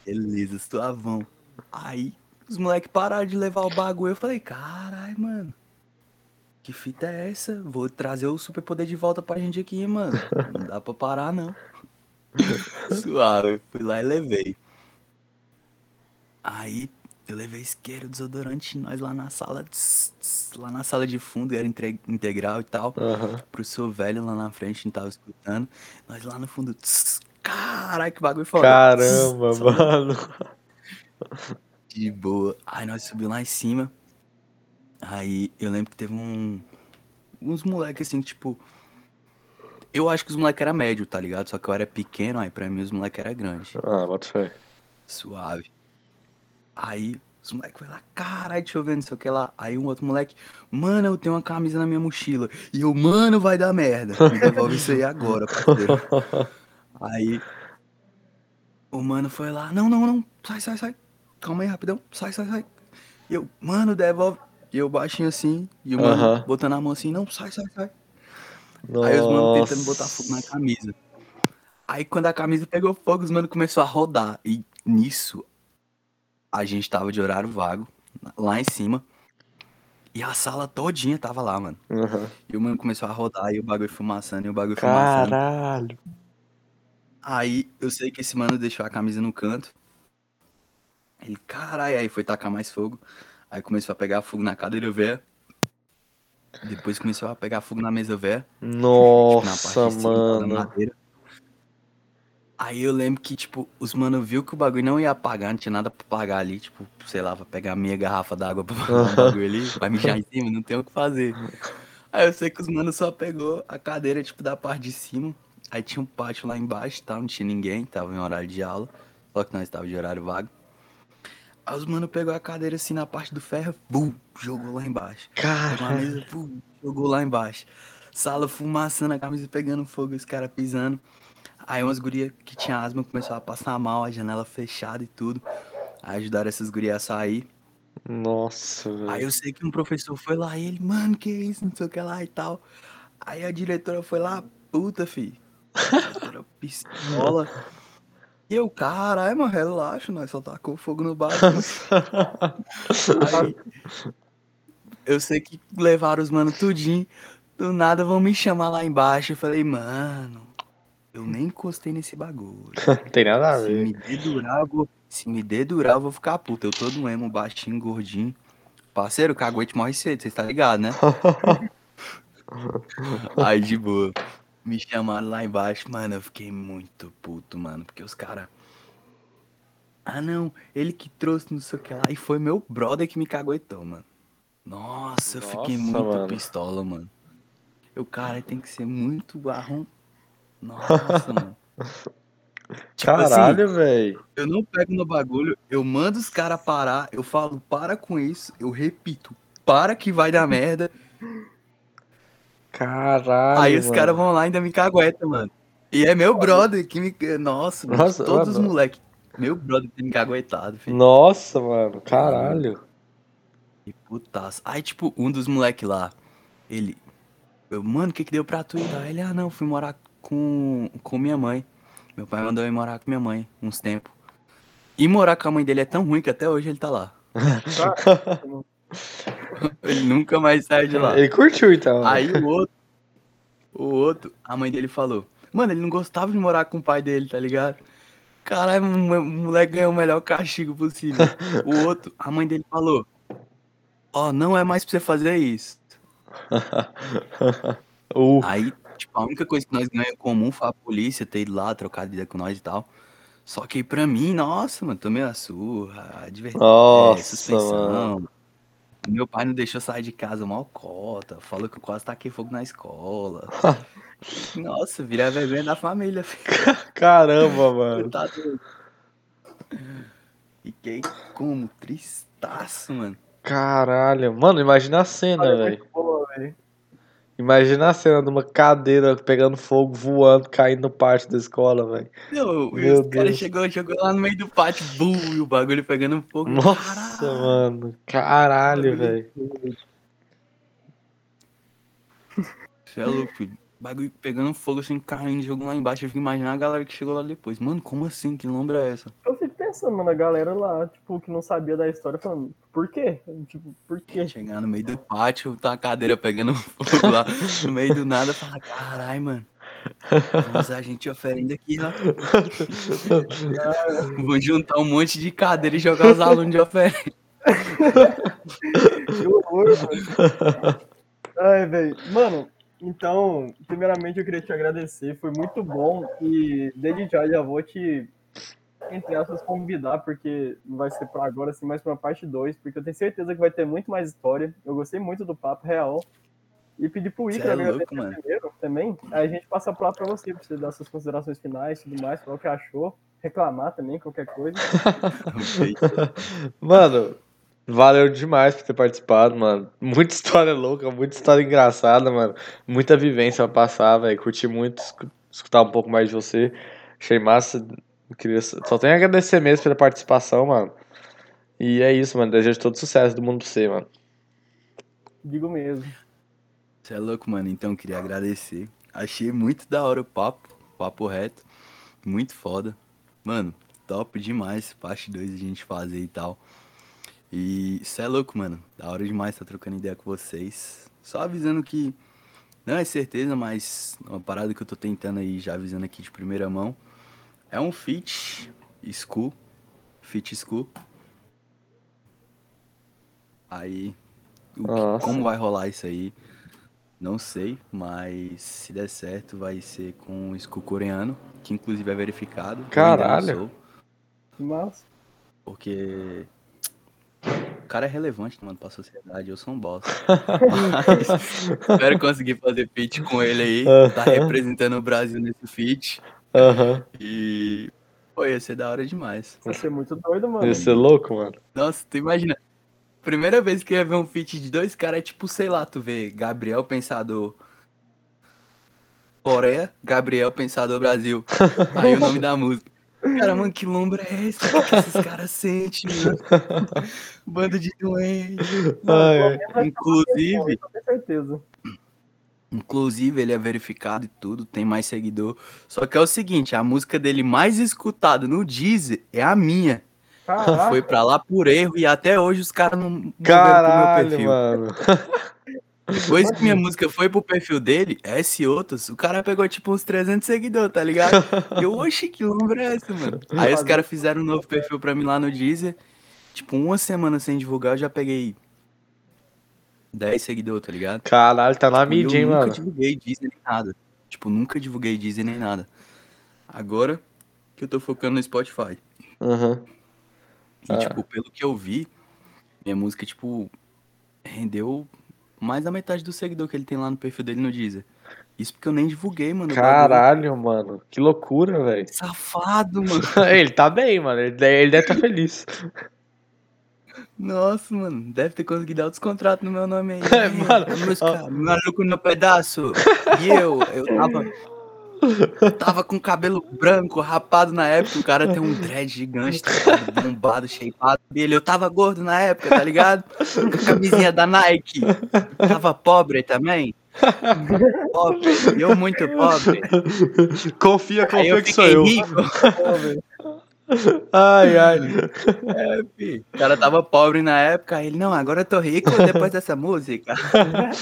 Beleza, suavão. Aí os moleques pararam de levar o bagulho. Eu falei, caralho, mano. Que fita é essa? Vou trazer o superpoder de volta pra gente aqui, mano. Não dá pra parar, não. Suave. Fui lá e levei. Aí eu levei isqueiro, desodorante, nós lá na sala, tss, tss, lá na sala de fundo, era integral e tal. Aham. Pro seu velho lá na frente, não tava escutando. Nós lá no fundo, tss, caralho, que bagulho foda. Caramba, Tss, mano. de boa. Aí nós subimos lá em cima. Aí eu lembro que teve um. Uns moleques assim, tipo. Eu acho que os moleques eram médio, tá ligado? Só que eu era pequeno, aí pra mim os moleques eram grandes. Ah, bota fé. Suave. Aí os moleques foi lá, caralho, deixa eu ver, não sei o que lá. Aí um outro moleque, mano, eu tenho uma camisa na minha mochila. E eu, mano, vai dar merda. Me devolve isso aí agora, parceiro. Aí o mano foi lá, não, não, não, sai, sai, sai. Calma aí, rapidão, sai, sai, sai. E eu, mano, devolve. E eu baixinho assim, e o mano Aham. botando a mão assim, não, sai, sai, sai. Aí os mano tentando botar fogo na Nossa. camisa. Aí quando a camisa pegou fogo, os mano começou a rodar. E nisso, a gente tava de horário vago, lá em cima. E a sala todinha tava lá, mano. Aham. E o mano começou a rodar, e o bagulho fumaçando, e o bagulho fumaçando. Caralho. Aí eu sei que esse mano deixou a camisa no canto. Ele, caralho, aí foi tacar mais fogo. Aí começou a pegar fogo na cadeira velha. Depois começou a pegar fogo na mesa velha. tipo, na parte Nossa, de cima, da mano. Aí eu lembro que, tipo, os mano viu que o bagulho não ia apagar, não tinha nada pra pagar ali, tipo, sei lá, pra pegar meia garrafa d'água pra pagar o bagulho ali, vai mijar em cima, não tem o que fazer. Aí eu sei que os mano só pegou a cadeira, tipo, da parte de cima, aí tinha um pátio lá embaixo, tá, não tinha ninguém, tava em horário de aula, só que nós tava de horário vago. Aí os mano pegou a cadeira assim na parte do ferro, bum, jogou lá embaixo. Pegou a Caralho. mesa, pum, jogou lá embaixo. Sala fumaçando, a camisa pegando fogo, os caras pisando. Aí umas gurias que tinha asma começaram a passar mal, a janela fechada e tudo. Aí ajudaram essas gurias a sair. Nossa, Aí velho. eu sei que um professor foi lá e ele, mano, que isso, não sei o que lá e tal. Aí a diretora foi lá, puta, fi. A diretora pistola. E eu, caralho, mano, relaxa, nós só tacou fogo no bagulho. Aí, eu sei que levaram os mano tudinho. Do nada vão me chamar lá embaixo. Eu falei, mano, eu nem encostei nesse bagulho. Não tem nada a Se ver. me dedurar, eu vou. Se me dedurar, eu vou ficar puto. Eu todo emo, baixinho, gordinho. Parceiro, o caguete morre cedo, vocês tá ligado, né? Aí de boa. Me chamaram lá embaixo, mano, eu fiquei muito puto, mano, porque os caras. Ah não, ele que trouxe não sei o que lá. E foi meu brother que me caguetou, mano. Nossa, eu fiquei muito mano. pistola, mano. O cara tem que ser muito arrom. Nossa, mano. Tipo assim, Caralho, velho. eu não pego no bagulho, eu mando os caras parar, eu falo, para com isso, eu repito, para que vai dar merda. Caralho. Aí os mano. caras vão lá e ainda me cagueta, mano. E é meu brother que me. Nossa, mano, Nossa, todos os mano. moleques. Meu brother tem me caguetado, filho. Nossa, mano. Caralho. Que putaço. Aí, tipo, um dos moleques lá, ele. Eu, mano, o que que deu pra tu ir lá? Ele, ah, não, fui morar com, com minha mãe. Meu pai mandou eu ir morar com minha mãe uns tempos. E morar com a mãe dele é tão ruim que até hoje ele tá lá. ele nunca mais sai de lá. Ele curtiu então. Aí o outro, o outro, a mãe dele falou, mano, ele não gostava de morar com o pai dele, tá ligado? Caralho, o mo- o moleque ganhou o melhor castigo possível. O outro, a mãe dele falou, ó, não é mais pra você fazer isso. Uh, Aí, tipo, a única coisa que nós ganhamos em comum foi a polícia ter ido lá, trocado ideia com nós e tal. Só que pra mim, nossa, mano, tomei a surra, advertência, Nossa, suspensão. mano. Meu pai não deixou sair de casa mal cota, falou que eu quase taquei fogo na escola. Nossa, vira vergonha da família. Caramba, mano. Tá. Fiquei como? Tristaço, mano. Caralho. Mano, imagina a cena, velho. Imagina a cena de uma cadeira pegando fogo, voando, caindo no pátio da escola, velho. Não, Meu os caras chegou, chegou lá no meio do pátio, bum, e o bagulho pegando fogo. Nossa, Caralho. mano. Caralho, velho. Você é louco, filho. Bagulho pegando fogo assim, caindo, jogando lá embaixo. Eu fico imaginando a galera que chegou lá depois. Mano, como assim? Que lombra é essa? Eu fico pensando mano, a galera lá, tipo, que não sabia da história, falando, por quê? Tipo, por quê? Chegar no meio do pátio, tá a cadeira pegando fogo lá, no meio do nada, fala, carai, mano. Vamos a gente oferenda aqui, ó. Vou juntar um monte de cadeira e jogar os alunos de oferenda. Que horror, mano. Ai, velho. Mano, então, primeiramente eu queria te agradecer, foi muito bom e desde já já vou te, entre aspas, convidar, porque vai ser para agora, assim, mas para parte 2, porque eu tenho certeza que vai ter muito mais história. Eu gostei muito do papo real. E pedir pro Icaro é louco, primeiro também. Aí a gente passa a palavra pra você, pra você dar suas considerações finais e tudo mais, falar o que achou, reclamar também, qualquer coisa. Mano, valeu demais por ter participado, mano. Muita história louca, muita história engraçada, mano. Muita vivência pra passar, velho. Curti muito escu- escutar um pouco mais de você. Achei massa. Eu Queria... Só tenho a agradecer mesmo pela participação, mano. E é isso, mano. Desejo todo sucesso do mundo pra você, mano. Digo mesmo. Você é louco, mano. Então, queria agradecer. Achei muito da hora o papo, papo reto. Muito foda. Mano, top demais. Parte 2 a gente fazer e tal. E você é louco, mano. Da hora demais estar trocando ideia com vocês. Só avisando que não é certeza, mas uma parada que eu tô tentando aí, já avisando aqui de primeira mão. É um fit school. Fit school. Aí, o que- como vai rolar isso aí? Não sei, mas se der certo, vai ser com o school coreano, que inclusive é verificado. Caralho. massa. porque o cara é relevante, mano, pra sociedade. Eu sou um bosta. Mas espero conseguir fazer feat com ele aí. Tá representando o Brasil nesse feat. Aham. E. Pô, ia ser da hora demais. Vai ser muito doido, mano. Ia ser louco, mano. Nossa, tu imagina. Primeira vez que eu ia ver um feat de dois caras é tipo, sei lá, tu vê Gabriel Pensador Coreia, Gabriel Pensador Brasil. Aí o nome da música. Cara, mano, que lombra é esse? O que esses caras sentem, mano? Bando de doente. Ai. Inclusive, Com certeza. Inclusive, ele é verificado e tudo, tem mais seguidor. Só que é o seguinte, a música dele mais escutada no Deezer é a minha. Caraca, Foi pra lá por erro e até hoje os caras não moveram pro meu Caralho, perfil. mano. Depois que minha música foi pro perfil dele, S e outros, o cara pegou tipo uns 300 seguidores, tá ligado? E eu, oxi, que lombra é essa, mano? Aí os caras fizeram um novo perfil pra mim lá no Deezer. Tipo, uma semana sem divulgar, eu já peguei 10 seguidores, tá ligado? Caralho, tá na eu mídia, hein, nunca mano. divulguei Deezer nem nada. Tipo, nunca divulguei Deezer nem nada. Agora que eu tô focando no Spotify. Aham. E, Ah. tipo, pelo que eu vi, minha música, tipo, rendeu mais da metade do seguidor que ele tem lá no perfil dele no Deezer. Isso porque eu nem divulguei, mano. Caralho, mano. Que loucura, velho. Safado, mano. Ele tá bem, mano. Ele deve, estar feliz. Nossa, mano. Deve ter conseguido dar outros contratos no meu nome aí. É, mano, A música, maluco no pedaço. E eu, eu tava. eu tava com cabelo branco, rapado na época. O cara tem um dread gigante, tá ligado? bombado, shapeado dele. Eu tava gordo na época, tá ligado? Com a camisinha da Nike. Tava pobre também. Pobre. Eu muito pobre. Confia, Aí confia eu que sou eu. rico. velho. Ai, ai. É. O cara tava pobre na época, ele, não, agora eu tô rico depois dessa música.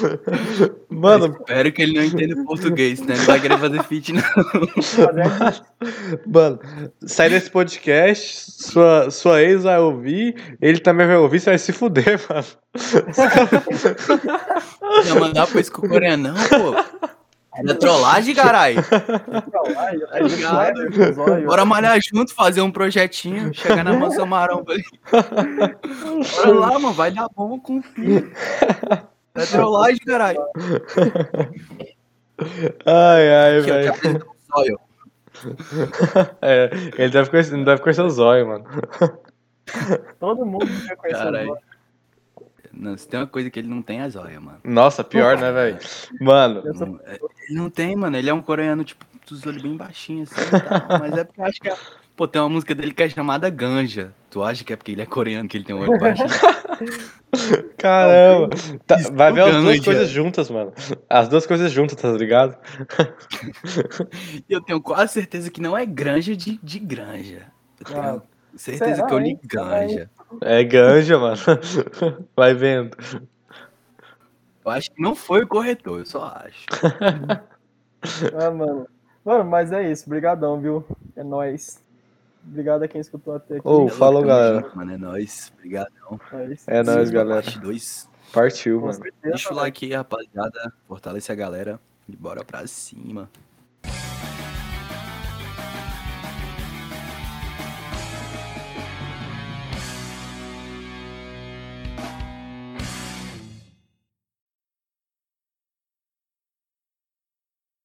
Mano, Espero que ele não entenda português, né? Não vai querer fazer feat, não. Mano, sai desse podcast, sua, sua ex vai ouvir, ele também vai ouvir, você vai se fuder, mano. Ia mandar pro coreano, não, pô. Era trollagem, caralho. lá, já tá ligado? com. Bora malhar junto, fazer um projetinho, chegar na mansão maromba ali. Bora lá, mano, vai dar bom, confia. É trollagem, caralho. Ai, ai, velho. um zóio. É, ele deve conhecer, deve conhecer o zóio, mano. Todo mundo já conhece o Caralho. Zóio. Não, se tem uma coisa que ele não tem, é zóia, mano. Nossa, pior, né, velho? Mano, Não, é- Ele não tem, mano. Ele é um coreano, tipo, dos olhos bem baixinhos, assim, tal, mas é porque eu acho que é... Pô, tem uma música dele que é chamada Ganja. Tu acha que é porque ele é coreano que ele tem um olho baixinho? caramba. Tá, vai ver as duas Ganja. coisas juntas, mano. As duas coisas juntas, tá ligado? E eu tenho quase certeza que não é granja de, de granja. Eu tenho Ah. Certeza Será, que eu li hein? É ganja, mano. Vai vendo. Eu acho que não foi o corretor, eu só acho. Ah, mano. Mano, mas é isso. Obrigadão, viu? É nóis. Obrigado a quem escutou até aqui. Ô, falou, Tamo galera. junto, Mano, é nóis. Obrigadão. É. É nóis, galera. Parte 2. Partiu, Com mano. certeza, Deixa o like aí, rapaziada. Fortalece a galera. E bora pra cima.